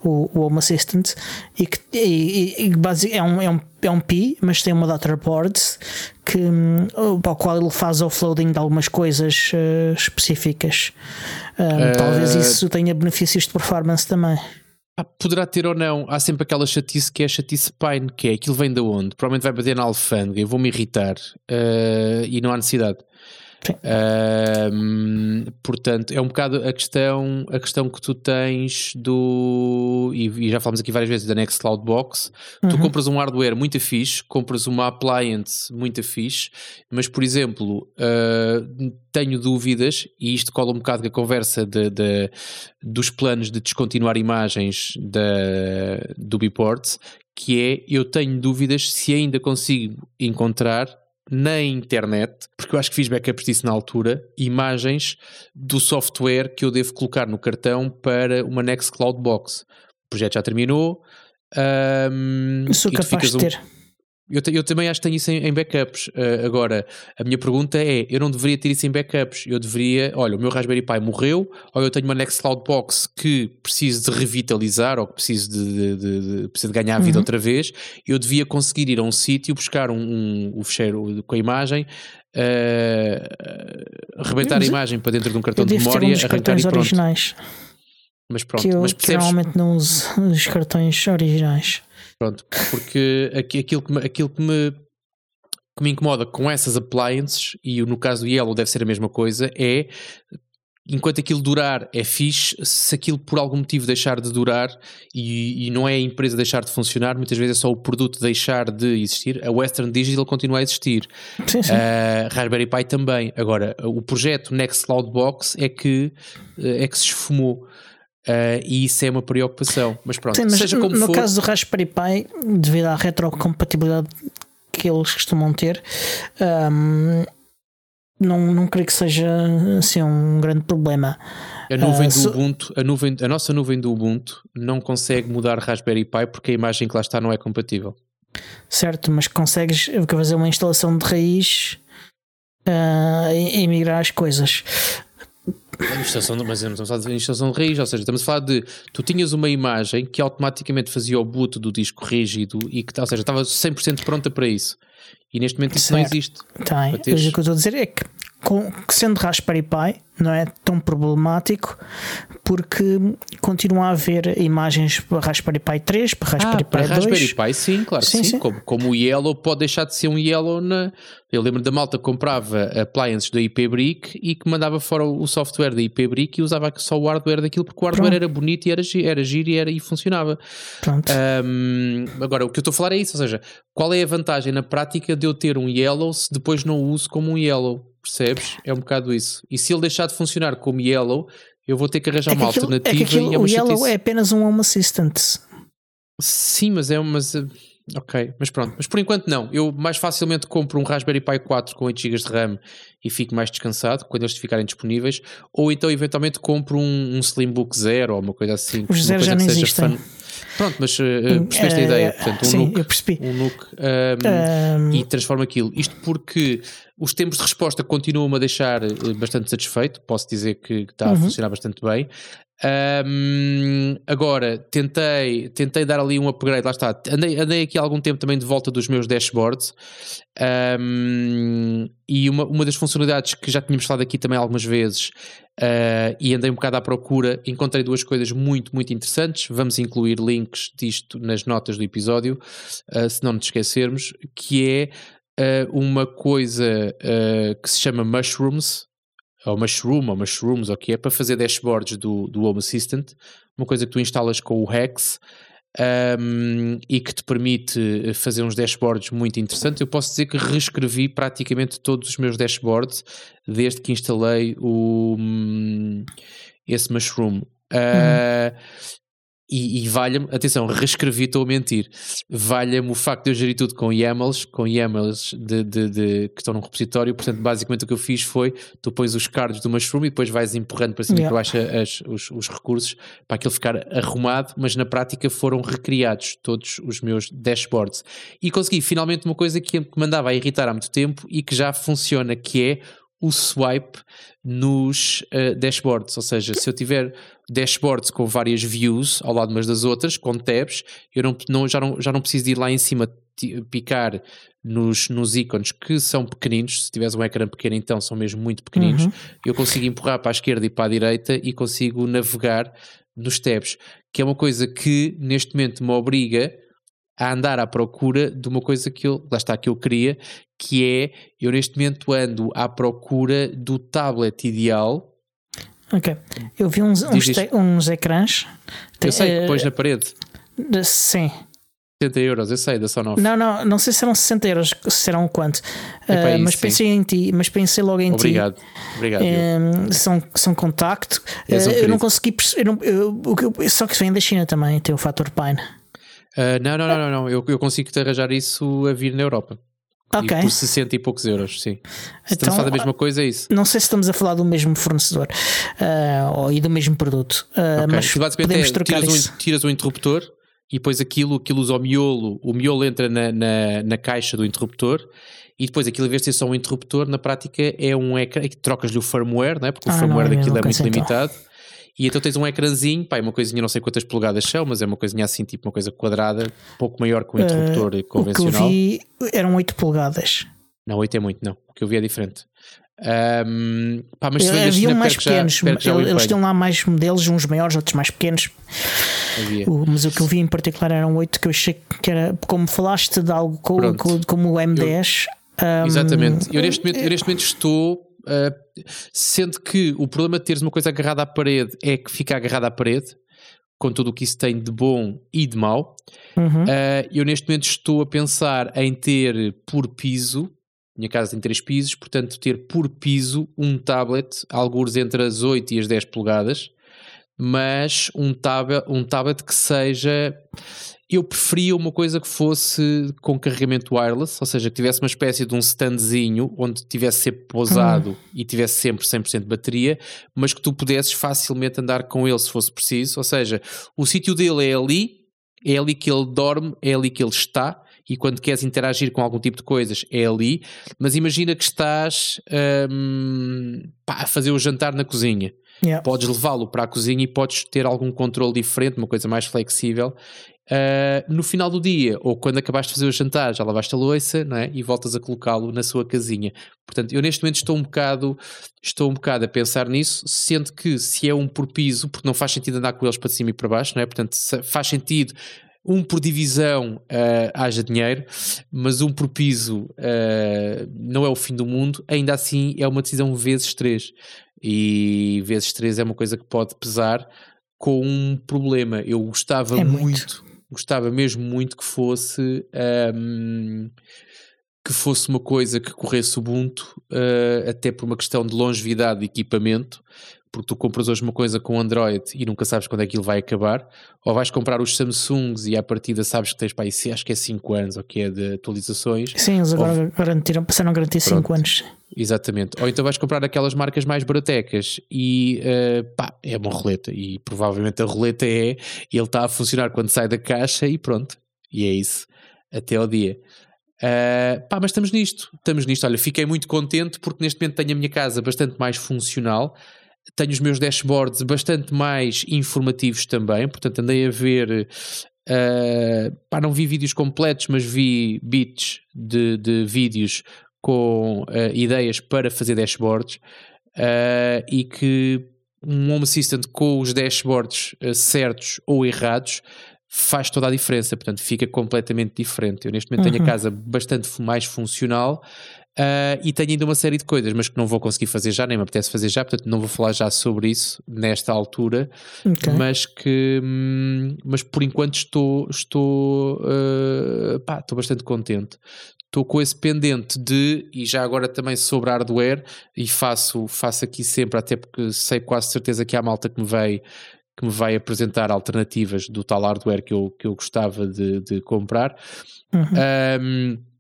o, o Home Assistant e que e, e, e é, um, é, um, é um Pi, mas tem uma daughterboard que, um, para o qual ele faz offloading de algumas coisas uh, específicas. Uh, talvez isso tenha benefícios de performance também. Ah, poderá ter ou não. Há sempre aquela chatice que é a chatice Pine, que é aquilo vem de onde? Provavelmente vai bater na alfândega, eu vou-me irritar uh, e não há necessidade. Uh, portanto, é um bocado a questão, a questão que tu tens do. E, e já falamos aqui várias vezes da Nextcloud Box. Uhum. Tu compras um hardware muito fixe, compras uma appliance muito fixe, mas, por exemplo, uh, tenho dúvidas, e isto cola um bocado com a conversa de, de, dos planos de descontinuar imagens da, do Biport, que é eu tenho dúvidas se ainda consigo encontrar na internet, porque eu acho que fiz backups disso na altura, imagens do software que eu devo colocar no cartão para uma Nextcloud Box. O projeto já terminou. Um, Sou capaz de ter. Um, eu, eu, também acho que tenho isso em, em backups. Uh, agora, a minha pergunta é: eu não deveria ter isso em backups. Eu deveria, olha, o meu Raspberry Pi morreu, ou eu tenho uma Nextcloud Box que preciso de revitalizar, ou que preciso de, de, de, de, de ganhar a vida uhum. outra vez. Eu devia conseguir ir a um sítio, buscar um, um, o fecheiro com a imagem, uh, arrebentar a imagem para dentro de um cartão de memória, um arrancar e pronto. originais. Mas pronto, que eu, mas percebes... que normalmente não uso os cartões originais. Pronto, porque aquilo que me, aquilo que me, que me incomoda com essas appliances, e no caso do Yellow deve ser a mesma coisa, é enquanto aquilo durar é fixe, se aquilo por algum motivo deixar de durar e, e, não é a empresa deixar de funcionar, muitas vezes é só o produto deixar de existir. A Western Digital continua a existir, sim, sim. a Raspberry Pi também. Agora, o projeto Nextcloud Box é que, é que se esfumou. Uh, e isso é uma preocupação. Mas pronto, Sim, mas seja como no for. caso do Raspberry Pi, devido à retrocompatibilidade que eles costumam ter, um, não, não creio que seja assim, um grande problema. A nuvem uh, do so... Ubuntu, a, nuvem, a nossa nuvem do Ubuntu não consegue mudar Raspberry Pi porque a imagem que lá está não é compatível. Certo, mas consegues fazer uma instalação de raiz uh, e, e migrar as coisas. Mas estamos a falar de instalação de raiz, ou seja, estamos a falar de tu tinhas uma imagem que automaticamente fazia o boot do disco rígido e que, ou seja, estava 100% pronta para isso. E neste momento isso certo. não existe. Tem. Mas o que eu estou a dizer é que, com, sendo Raspberry Pi, não é tão problemático porque continua a haver imagens para Raspberry Pi 3, para Raspberry ah, para Pi 2. Raspberry Pi, sim, claro sim, sim. sim. Como, como o Yellow pode deixar de ser um Yellow na. Eu lembro da malta que comprava appliances da IP Brick e que mandava fora o software da IP Brick e usava só o hardware daquilo porque o hardware Pronto. era bonito e era, era giro e, era, e funcionava. Pronto. Um, agora, o que eu estou a falar é isso, ou seja, qual é a vantagem na prática de eu ter um Yellow se depois não o uso como um Yellow? Percebes? É um bocado isso. E se ele deixar de funcionar como Yellow, eu vou ter que arranjar é que uma aquilo, alternativa. É que aquilo, é o Yellow chatice. é apenas um Home Assistant. Sim, mas é uma. Ok, mas pronto. Mas por enquanto não. Eu mais facilmente compro um Raspberry Pi 4 com 8 GB de RAM e fico mais descansado quando eles ficarem disponíveis. Ou então eventualmente compro um, um Slimbook Zero ou uma coisa assim. Os Zero já não existem. Fun... Pronto, mas uh, percebeste a ideia. Portanto, um sim, look, eu percebi. Um look um, um... e transforma aquilo. Isto porque os tempos de resposta continuam a deixar bastante satisfeito. Posso dizer que está uhum. a funcionar bastante bem. Um, agora, tentei, tentei dar ali um upgrade, lá está. Andei, andei aqui há algum tempo também de volta dos meus dashboards. Um, e uma, uma das funcionalidades que já tínhamos falado aqui também algumas vezes, uh, e andei um bocado à procura, encontrei duas coisas muito, muito interessantes. Vamos incluir links disto nas notas do episódio, uh, se não nos esquecermos, que é uh, uma coisa que se chama Mushrooms ou Mushroom, ou Mushrooms, ou que é, para fazer dashboards do, do Home Assistant, uma coisa que tu instalas com o Hex um, e que te permite fazer uns dashboards muito interessantes. Eu posso dizer que reescrevi praticamente todos os meus dashboards desde que instalei o, um, esse Mushroom. Uh, e, e valha-me, atenção, reescrevi, estou a mentir, valha-me o facto de eu gerir tudo com YAMLs, com YAMLs de, de, de, que estão num repositório, portanto, basicamente o que eu fiz foi, tu pões os cards do Mushroom e depois vais empurrando para cima yeah. e para baixo as, os, os, recursos para aquilo ficar arrumado, mas na prática foram recriados todos os meus dashboards. E consegui finalmente uma coisa que me mandava a irritar há muito tempo e que já funciona, que é o swipe nos uh, dashboards, ou seja, se eu tiver dashboards com várias views ao lado umas das outras, com tabs, eu não, não, já, não, já não preciso ir lá em cima picar nos, nos ícones que são pequeninos, se tiveres um ecrã pequeno então são mesmo muito pequeninos, uhum. eu consigo empurrar para a esquerda e para a direita e consigo navegar nos tabs, que é uma coisa que neste momento me obriga a andar à procura de uma coisa que eu, lá está, que eu queria, que é, eu neste momento ando à procura do tablet ideal. Ok, eu vi uns, uns, uns ecrãs. Eu sei que pões na parede. Sim. 60 euros, eu sei, da Sonoff. Não, não, não sei se eram 60 euros, se serão quanto. uh, mas pensei sim. em ti, mas pensei logo em obrigado. ti. Obrigado. Obrigado. são, são contacto. Uh, eu não consegui. Eu não, eu, eu, só que vem da China também, tem o fator Pine. Uh, não, não, não, não, não. Eu, eu consigo te arranjar isso a vir na Europa. Ok. E por 60 e poucos euros, sim. Se então, estamos a falar da mesma coisa, é isso. Não sei se estamos a falar do mesmo fornecedor uh, ou, e do mesmo produto. Uh, okay. Mas podemos é, trocar tiras, isso. Um, tiras um interruptor e depois aquilo, aquilo usa o miolo, o miolo entra na, na, na caixa do interruptor e depois aquilo, em vez de ser só um interruptor, na prática é um ecrã, trocas-lhe o firmware, não é? porque o ah, firmware não, daquilo é muito então. E então tens um ecrãzinho, pá, é uma coisinha, não sei quantas polegadas são, mas é uma coisinha assim, tipo uma coisa quadrada, um pouco maior que um interruptor uh, convencional. O que eu vi eram 8 polegadas. Não, 8 é muito, não. O que eu vi é diferente. Um, pá, mas se Havia mais pequenos, já, eles tinham lá mais modelos, uns maiores, outros mais pequenos. O, mas o que eu vi em particular eram 8 que eu achei que era, como falaste de algo como, como o M10. Eu, um, exatamente. Eu neste, momento, eu neste momento estou Uh, sendo que o problema de teres uma coisa agarrada à parede é que fica agarrada à parede, com tudo o que isso tem de bom e de mau. Uhum. Uh, eu neste momento estou a pensar em ter por piso, minha casa tem três pisos, portanto ter por piso um tablet, alguns entre as 8 e as 10 polegadas, mas um tablet, um tablet que seja eu preferia uma coisa que fosse com carregamento wireless, ou seja, que tivesse uma espécie de um standzinho onde tivesse sempre pousado hum. e tivesse sempre 100% de bateria, mas que tu pudesses facilmente andar com ele se fosse preciso. Ou seja, o sítio dele é ali, é ali que ele dorme, é ali que ele está. E quando queres interagir com algum tipo de coisas, é ali. Mas imagina que estás hum, pá, a fazer o jantar na cozinha. Yeah. Podes levá-lo para a cozinha e podes ter algum controle diferente, uma coisa mais flexível. Uh, no final do dia, ou quando acabaste de fazer o jantar, já lavaste a louça não é? e voltas a colocá-lo na sua casinha. Portanto, eu neste momento estou um bocado, estou um bocado a pensar nisso, sendo que se é um por piso, porque não faz sentido andar com eles para cima e para baixo, não é? Portanto, faz sentido um por divisão uh, haja dinheiro, mas um por piso uh, não é o fim do mundo, ainda assim é uma decisão vezes três. E vezes três é uma coisa que pode pesar com um problema. Eu gostava é muito, muito gostava mesmo muito que fosse um, que fosse uma coisa que corresse Ubuntu, uh, até por uma questão de longevidade de equipamento, porque tu compras hoje uma coisa com Android e nunca sabes quando é que ele vai acabar, ou vais comprar os Samsungs e à partida sabes que tens para aí, acho que é 5 anos ou que é de atualizações. Sim, eles agora ou... garantiram, passaram a garantir 5 anos. Exatamente. Ou então vais comprar aquelas marcas mais baratecas e uh, pá, é uma roleta. E provavelmente a roleta é ele está a funcionar quando sai da caixa e pronto. E é isso. Até ao dia. Uh, pá, mas estamos nisto. Estamos nisto. Olha, fiquei muito contente porque neste momento tenho a minha casa bastante mais funcional. Tenho os meus dashboards bastante mais informativos também. Portanto, andei a ver. Uh, pá, não vi vídeos completos, mas vi bits de, de vídeos com uh, ideias para fazer dashboards uh, e que um Home Assistant com os dashboards certos ou errados faz toda a diferença, portanto fica completamente diferente. Eu neste momento uhum. tenho a uhum. casa bastante mais funcional Uh, e tenho ainda uma série de coisas, mas que não vou conseguir fazer já, nem me apetece fazer já, portanto não vou falar já sobre isso nesta altura, okay. mas que hum, mas por enquanto estou estou, uh, pá, estou bastante contente. Estou com esse pendente de, e já agora também sobre hardware, e faço, faço aqui sempre, até porque sei quase certeza que há malta que me vai que me vai apresentar alternativas do tal hardware que eu, que eu gostava de, de comprar. Uhum. Um,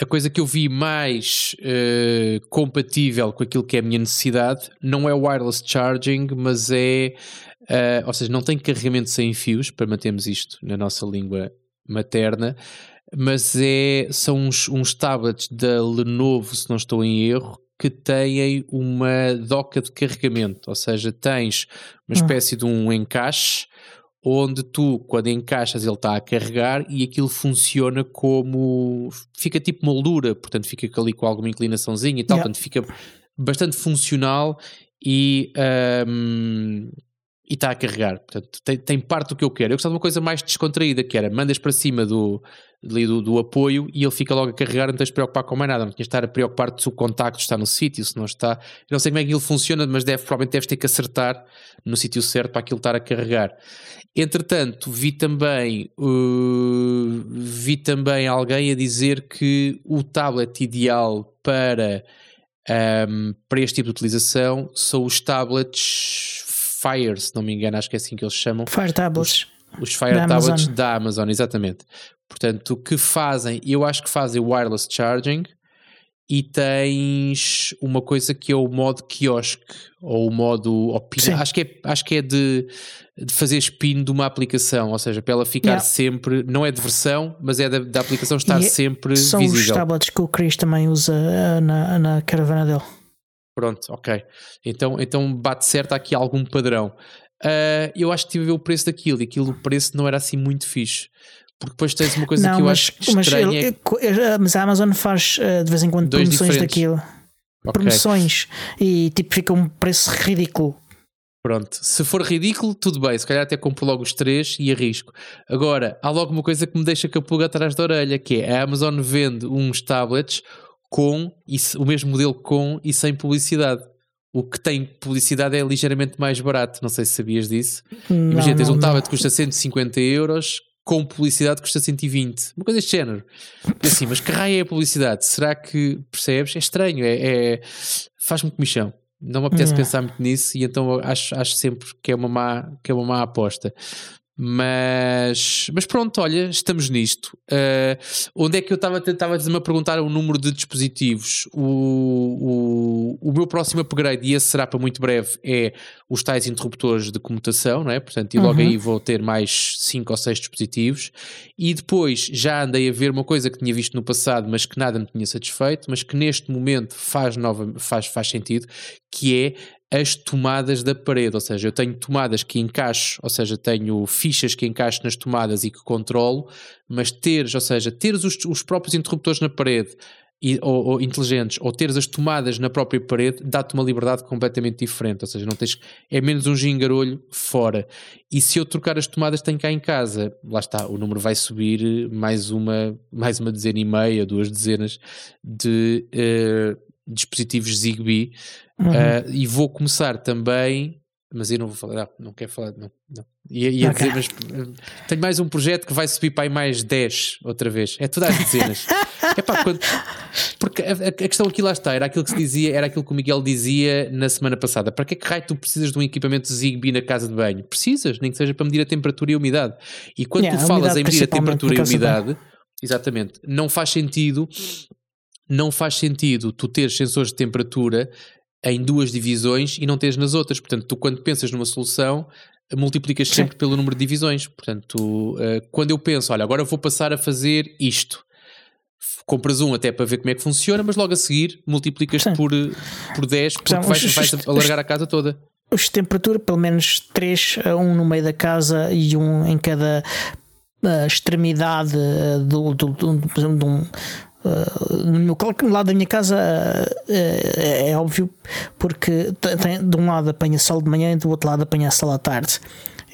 a coisa que eu vi mais uh, compatível com aquilo que é a minha necessidade não é o wireless charging, mas é. Uh, ou seja, não tem carregamento sem fios, para mantermos isto na nossa língua materna, mas é, são uns, uns tablets da Lenovo, se não estou em erro, que têm uma doca de carregamento, ou seja, tens uma espécie de um encaixe onde tu, quando encaixas, ele está a carregar e aquilo funciona como. fica tipo moldura, portanto fica ali com alguma inclinaçãozinha e tal, yeah. portanto fica bastante funcional e. Um, e está a carregar. Portanto, tem, tem, parte do que eu quero. Eu gostava de uma coisa mais descontraída, que era mandas para cima do, do, do, apoio e ele fica logo a carregar, não tens de preocupar com mais nada. Não tinhas de estar a preocupar-te se o contacto está no sítio, se não está. Eu não sei como é que ele funciona, mas deve, provavelmente deves ter que acertar no sítio certo para aquilo estar a carregar. Entretanto, vi também, uh, vi também alguém a dizer que o tablet ideal para, um, ehm, para este tipo de utilização são os tablets Fire, se não me engano, acho que é assim que eles chamam. Fire Tablets. Os, os Fire da Tablets Amazon. da Amazon, exatamente. Portanto, o que fazem, eu acho que fazem wireless charging e tens uma coisa que é o modo quiosque ou o modo. Acho que é, acho que é de, de fazer spin de uma aplicação, ou seja, para ela ficar yeah. sempre, não é de versão, mas é da, da aplicação estar e é- sempre são visível. São os tablets que o Chris também usa uh, na, na caravana dele. Pronto, ok. Então, então bate certo aqui algum padrão. Uh, eu acho que tive a ver o preço daquilo e aquilo, o preço não era assim muito fixe. Porque depois tens uma coisa não, que eu mas, acho estranha. Mas, é... mas a Amazon faz uh, de vez em quando Dois promoções diferentes. daquilo. Okay. Promoções e tipo fica um preço ridículo. Pronto, se for ridículo, tudo bem. Se calhar até compro logo os três e arrisco. Agora, há logo uma coisa que me deixa com a pulga atrás da orelha, que é a Amazon vende uns tablets com e, o mesmo modelo com e sem publicidade. O que tem publicidade é ligeiramente mais barato. Não sei se sabias disso. Não, Imagina, tens um tablet que custa 150 euros, com publicidade custa 120. Uma coisa deste género. Assim, mas que raio é a publicidade? Será que percebes? É estranho, é, é... faz-me comichão. Não me apetece pensar muito nisso e então acho, acho sempre que é uma má, que é uma má aposta. Mas, mas pronto, olha, estamos nisto. Uh, onde é que eu estava a perguntar o número de dispositivos? O, o, o meu próximo upgrade, e esse será para muito breve, é os tais interruptores de comutação, não é? Portanto, e logo uhum. aí vou ter mais 5 ou 6 dispositivos. E depois já andei a ver uma coisa que tinha visto no passado, mas que nada me tinha satisfeito, mas que neste momento faz, nova, faz, faz sentido, que é as tomadas da parede, ou seja, eu tenho tomadas que encaixo, ou seja, tenho fichas que encaixo nas tomadas e que controlo, mas teres, ou seja, teres os, os próprios interruptores na parede e, ou, ou, inteligentes, ou teres as tomadas na própria parede, dá-te uma liberdade completamente diferente, ou seja, não tens, é menos um gingarolho fora. E se eu trocar as tomadas tenho cá em casa, lá está, o número vai subir mais uma, mais uma dezena e meia, duas dezenas de uh, dispositivos Zigbee Uhum. Uh, e vou começar também, mas eu não vou falar, não, não quero falar, não. não. Ia, ia okay. dizer, mas tenho mais um projeto que vai subir para aí mais 10 outra vez. É todas as dezenas. *laughs* Epá, quando, porque a, a, questão aqui lá está, era aquilo que se dizia, era aquilo que o Miguel dizia na semana passada. Para que é que raio tu precisas de um equipamento Zigbee na casa de banho? Precisas, nem que seja para medir a temperatura e a umidade. E quando yeah, tu falas em medir a temperatura e a umidade, exatamente, não faz sentido não faz sentido tu teres sensores de temperatura em duas divisões e não tens nas outras. Portanto, tu quando pensas numa solução, multiplicas sempre Sim. pelo número de divisões. Portanto, uh, quando eu penso, olha, agora vou passar a fazer isto, compras um até para ver como é que funciona, mas logo a seguir multiplicas por, por 10 porque Sim, vais, os, vais alargar a casa toda. Os temperatura, pelo menos 3, um no meio da casa e um em cada uh, extremidade do, do, do, do, de um no lado da minha casa é, é óbvio, porque tem, de um lado apanha sol de manhã e do outro lado apanha sol à tarde.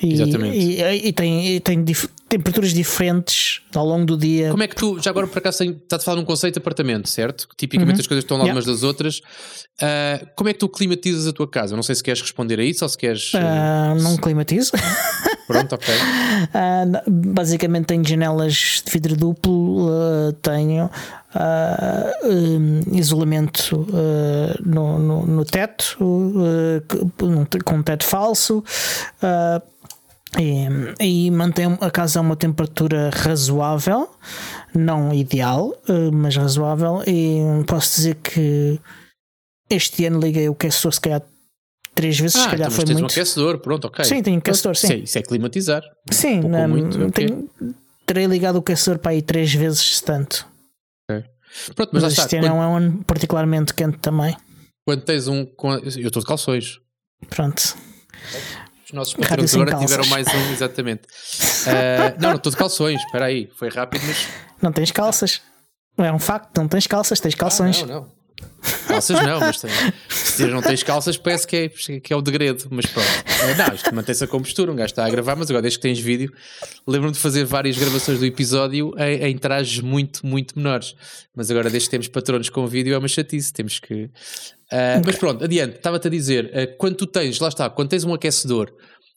E, Exatamente. E, e, tem, e tem temperaturas diferentes ao longo do dia. Como é que tu, já agora por acaso, estás a falar de um conceito de apartamento, certo? Tipicamente uhum. as coisas estão lá yeah. umas das outras. Uh, como é que tu climatizas a tua casa? Não sei se queres responder a isso ou se queres. Uh, não climatizo. *laughs* Pronto, ok. *laughs* Basicamente tenho janelas de vidro duplo, tenho um, isolamento no, no, no, teto, com teto falso. E, e, mantém a casa a uma temperatura razoável, não ideal, mas razoável. E posso dizer que este ano liguei o aquecedor, se calhar três vezes, ah, se calhar então, foi muito. um aquecedor, pronto, ok. Sim, tenho um aquecedor, sim. Isso é, é climatizar. Sim, um não, muito, tenho, okay. terei ligado o aquecedor para aí três vezes tanto. Pronto, mas, mas este ano é um ano particularmente quente também. Quando tens um. Eu estou de calções. Pronto. Os nossos patrões agora calças. tiveram mais um, exatamente. Uh, não, não estou de calções, espera aí, foi rápido, mas. Não tens calças. É um facto, não tens calças, tens calções. Ah, não, não. Calças não, mas tem, se não tens calças, parece que é, que é o degredo. Mas pronto, é, não, isto mantém-se a compostura. Um gajo está a gravar, mas agora desde que tens vídeo, lembro-me de fazer várias gravações do episódio em, em trajes muito, muito menores. Mas agora, desde que temos patronos com vídeo, é uma chatice. Temos que. Uh, mas pronto, adiante, estava-te a dizer, uh, quando tu tens, lá está, quando tens um aquecedor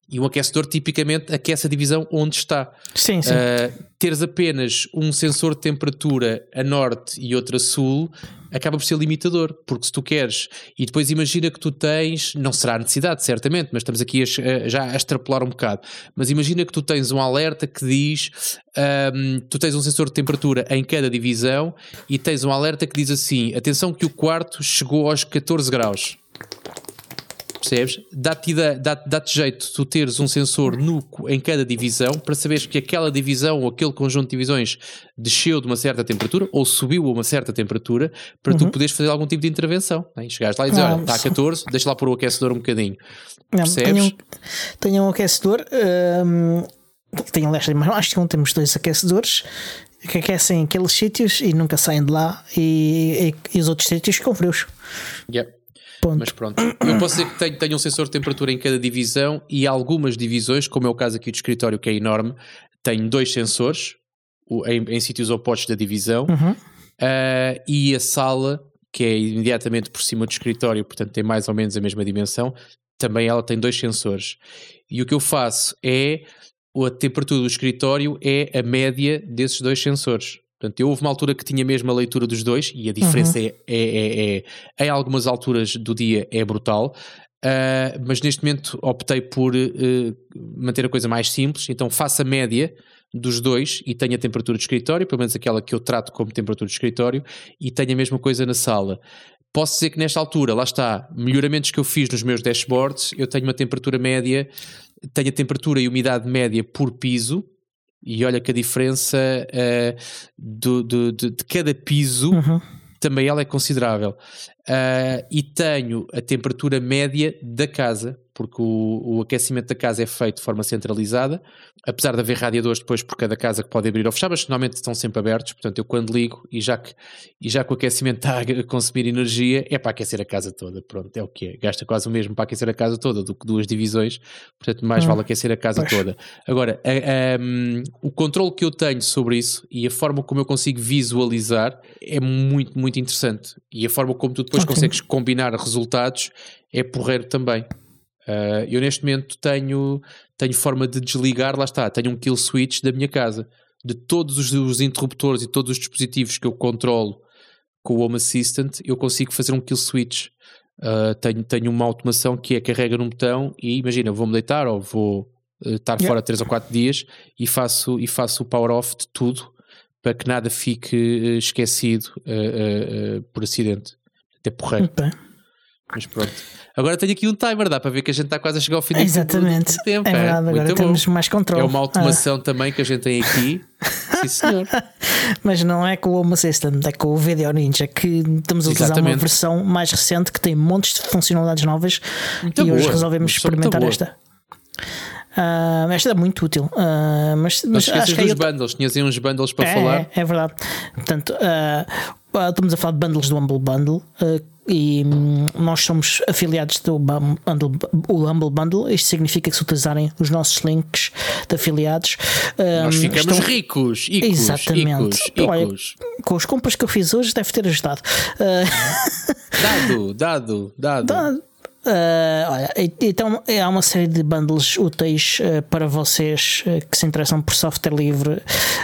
e um aquecedor tipicamente aquece a divisão onde está. Sim, sim. Uh, teres apenas um sensor de temperatura a norte e outro a sul acaba por ser limitador, porque se tu queres, e depois imagina que tu tens, não será necessidade, certamente, mas estamos aqui a, já a extrapolar um bocado, mas imagina que tu tens um alerta que diz, um, tu tens um sensor de temperatura em cada divisão e tens um alerta que diz assim: atenção que o quarto chegou aos 14 graus percebes? Dá-te dá, dá jeito tu teres um sensor nuco em cada divisão para saberes que aquela divisão ou aquele conjunto de divisões desceu de uma certa temperatura ou subiu a uma certa temperatura para uhum. tu poderes fazer algum tipo de intervenção. Né? Chegares lá e dizer, olha, está a 14, deixa lá pôr o aquecedor um bocadinho. Não, percebes? Tenho, um aquecedor, hum, tenho aliás, mas acho que não temos dois aquecedores que aquecem aqueles sítios e nunca saem de lá e, e, e os outros sítios ficam frios. Yeah. Ponto. Mas pronto, eu posso dizer que tenho, tenho, um sensor de temperatura em cada divisão e algumas divisões, como é o caso aqui do escritório, que é enorme, tenho dois sensores em, em sítios opostos da divisão uhum. uh, e a sala, que é imediatamente por cima do escritório, portanto tem mais ou menos a mesma dimensão, também ela tem dois sensores. E o que eu faço é a temperatura do escritório é a média desses dois sensores. Portanto, eu houve uma altura que tinha mesmo a leitura dos dois e a diferença uhum. é, é, é, é, em algumas alturas do dia é brutal. Uh, mas neste momento optei por uh, manter a coisa mais simples, então faço a média dos dois e tenho a temperatura de escritório, pelo menos aquela que eu trato como temperatura de escritório, e tenho a mesma coisa na sala. Posso dizer que nesta altura, lá está, melhoramentos que eu fiz nos meus dashboards, eu tenho uma temperatura média, tenho a temperatura e umidade média por piso, e olha que a diferença uh, do, do, de, de, cada piso uhum. também ela é considerável. Uh, e tenho a temperatura média da casa, porque o, o, aquecimento da casa é feito de forma centralizada, apesar de haver radiadores depois por cada casa que pode abrir ou fechar, mas normalmente estão sempre abertos, portanto eu quando ligo e já que, e já que o aquecimento *laughs* está a consumir energia, é para aquecer a casa toda, pronto, é o que é, gasta quase o mesmo para aquecer a casa toda do que duas divisões, portanto mais hum. vale aquecer a casa pois. toda. Agora, a, a, um, o controle que eu tenho sobre isso e a forma como eu consigo visualizar é muito, muito interessante, e a forma como tu depois okay. consegues combinar resultados é porreiro também. Uh, eu neste momento tenho, tenho forma de desligar, lá está, tenho um kill switch da minha casa. De todos os, os interruptores e todos os dispositivos que eu controlo com o Home Assistant, eu consigo fazer um kill switch. Uh, tenho, tenho uma automação que é carrega num botão e imagina, vou-me deitar ou vou uh, estar yeah. fora 3 ou 4 dias e faço, e faço o power off de tudo para que nada fique esquecido por acidente. Até porreiro. Mas pronto. Agora tenho aqui um timer, dá para ver que a gente está quase a chegar ao fim Exatamente. do tempo. É verdade, é? agora Muito temos bom. mais controle. É uma automação ah. também que a gente tem aqui. *laughs* Sim, senhor. Mas não é com o Home Assistant, é com o Video Ninja que estamos a utilizar Exatamente. uma versão mais recente que tem montes de funcionalidades novas muito e boa. hoje resolvemos experimentar esta. Uh, esta é muito útil. Uh, mas, mas acho que é dos bundles, tinhas aí uns bundles para é, falar. É verdade. Portanto, uh, estamos a falar de bundles do Humble Bundle. e hum, nós somos afiliados do bundle, o Humble Bundle. Isto significa que se utilizarem os nossos links de afiliados, nós ficamos estão... ricos. Icos, Exatamente. Icos, Olha, com as compras que eu fiz hoje, deve ter ajudado. *laughs* Dado, dado, dado. dado Uh, olha, então há uma série de bundles úteis uh, para vocês uh, que se interessam por software livre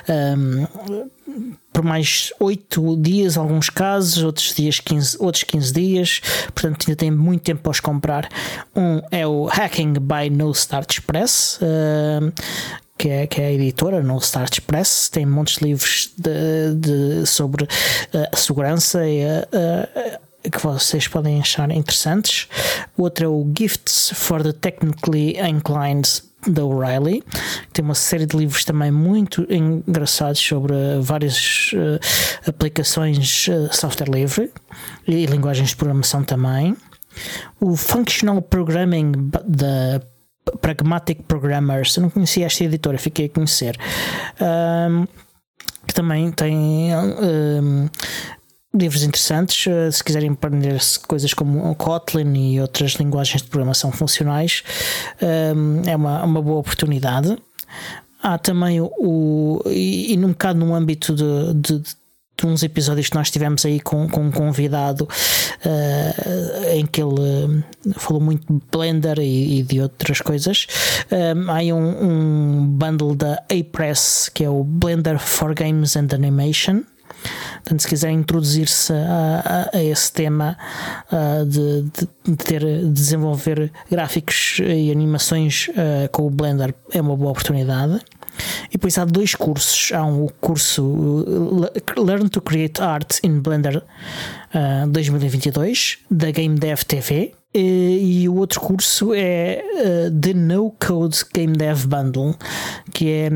um, por mais 8 dias, alguns casos, outros dias 15, outros 15 dias, portanto ainda tem muito tempo para os comprar. Um é o Hacking by No Start Express. que é, que é a editora no Start Express, tem de livros de, de sobre a segurança e a que vocês podem achar interessantes. Outro é o Gifts for the Technically Inclined da O'Reilly, tem uma série de livros também muito engraçados sobre várias uh, aplicações uh, software livre e linguagens de programação também. O Functional Programming da Pragmatic Programmers, eu não conhecia esta editora, fiquei a conhecer. Um, que também tem um, livros interessantes. Uh, se quiserem aprender coisas como Kotlin e outras linguagens de programação funcionais, um, é uma, uma boa oportunidade. Há também o, e, e num bocado no âmbito de, de, uns episódios que nós tivemos aí com, com um convidado uh, em que ele uh, falou muito de Blender e, e de outras coisas. Um, há aí um, um bundle da A-Press que é o Blender for Games and Animation. Portanto, se quiserem introduzir-se a, a, a, esse tema uh, de, de, de, ter, de desenvolver gráficos e animações uh, com o Blender, é uma boa oportunidade. E depois há dois cursos. Há um curso Learn to Create Art in Blender uh, 2022 da Game Dev TV. E, e o outro curso é uh, The No Code Game Dev Bundle, que é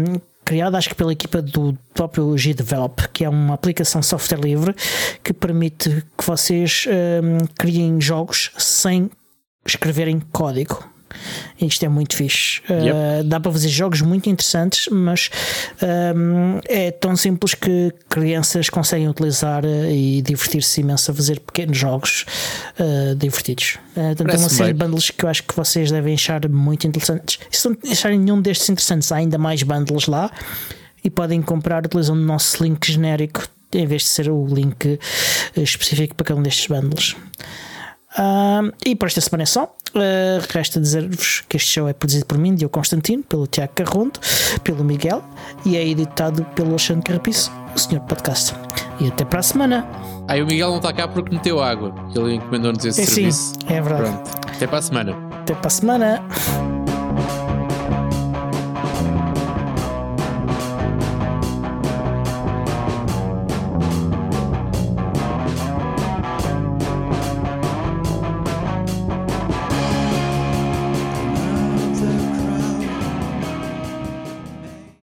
criado acho que pela equipa do próprio G-Develop, que é uma aplicação software livre que permite que vocês um, criem jogos sem escreverem código. Isto é muito fixe. Yep. Uh, dá para fazer jogos muito interessantes, mas um, é tão simples que crianças conseguem utilizar uh, e divertir-se imenso a fazer pequenos jogos uh, divertidos. Uh, uma série de bundles que eu acho que vocês devem achar muito interessantes. Se não acharem nenhum destes interessantes, há ainda mais bundles lá e podem comprar utilizando o nosso link genérico em vez de ser o link específico para cada um destes bundles. E para esta semana é só. Uh, resta dizer-vos que este show é produzido por mim, Diogo Constantino, pelo Tiago Carrondo, pelo Miguel e é editado pelo Alexandre Carrapiço, o senhor podcast. E até para a semana. Aí o Miguel não está cá porque meteu água. Ele encomendou-nos esse é, serviço. Sim, é verdade. Pronto. Até para a semana. Até para a semana.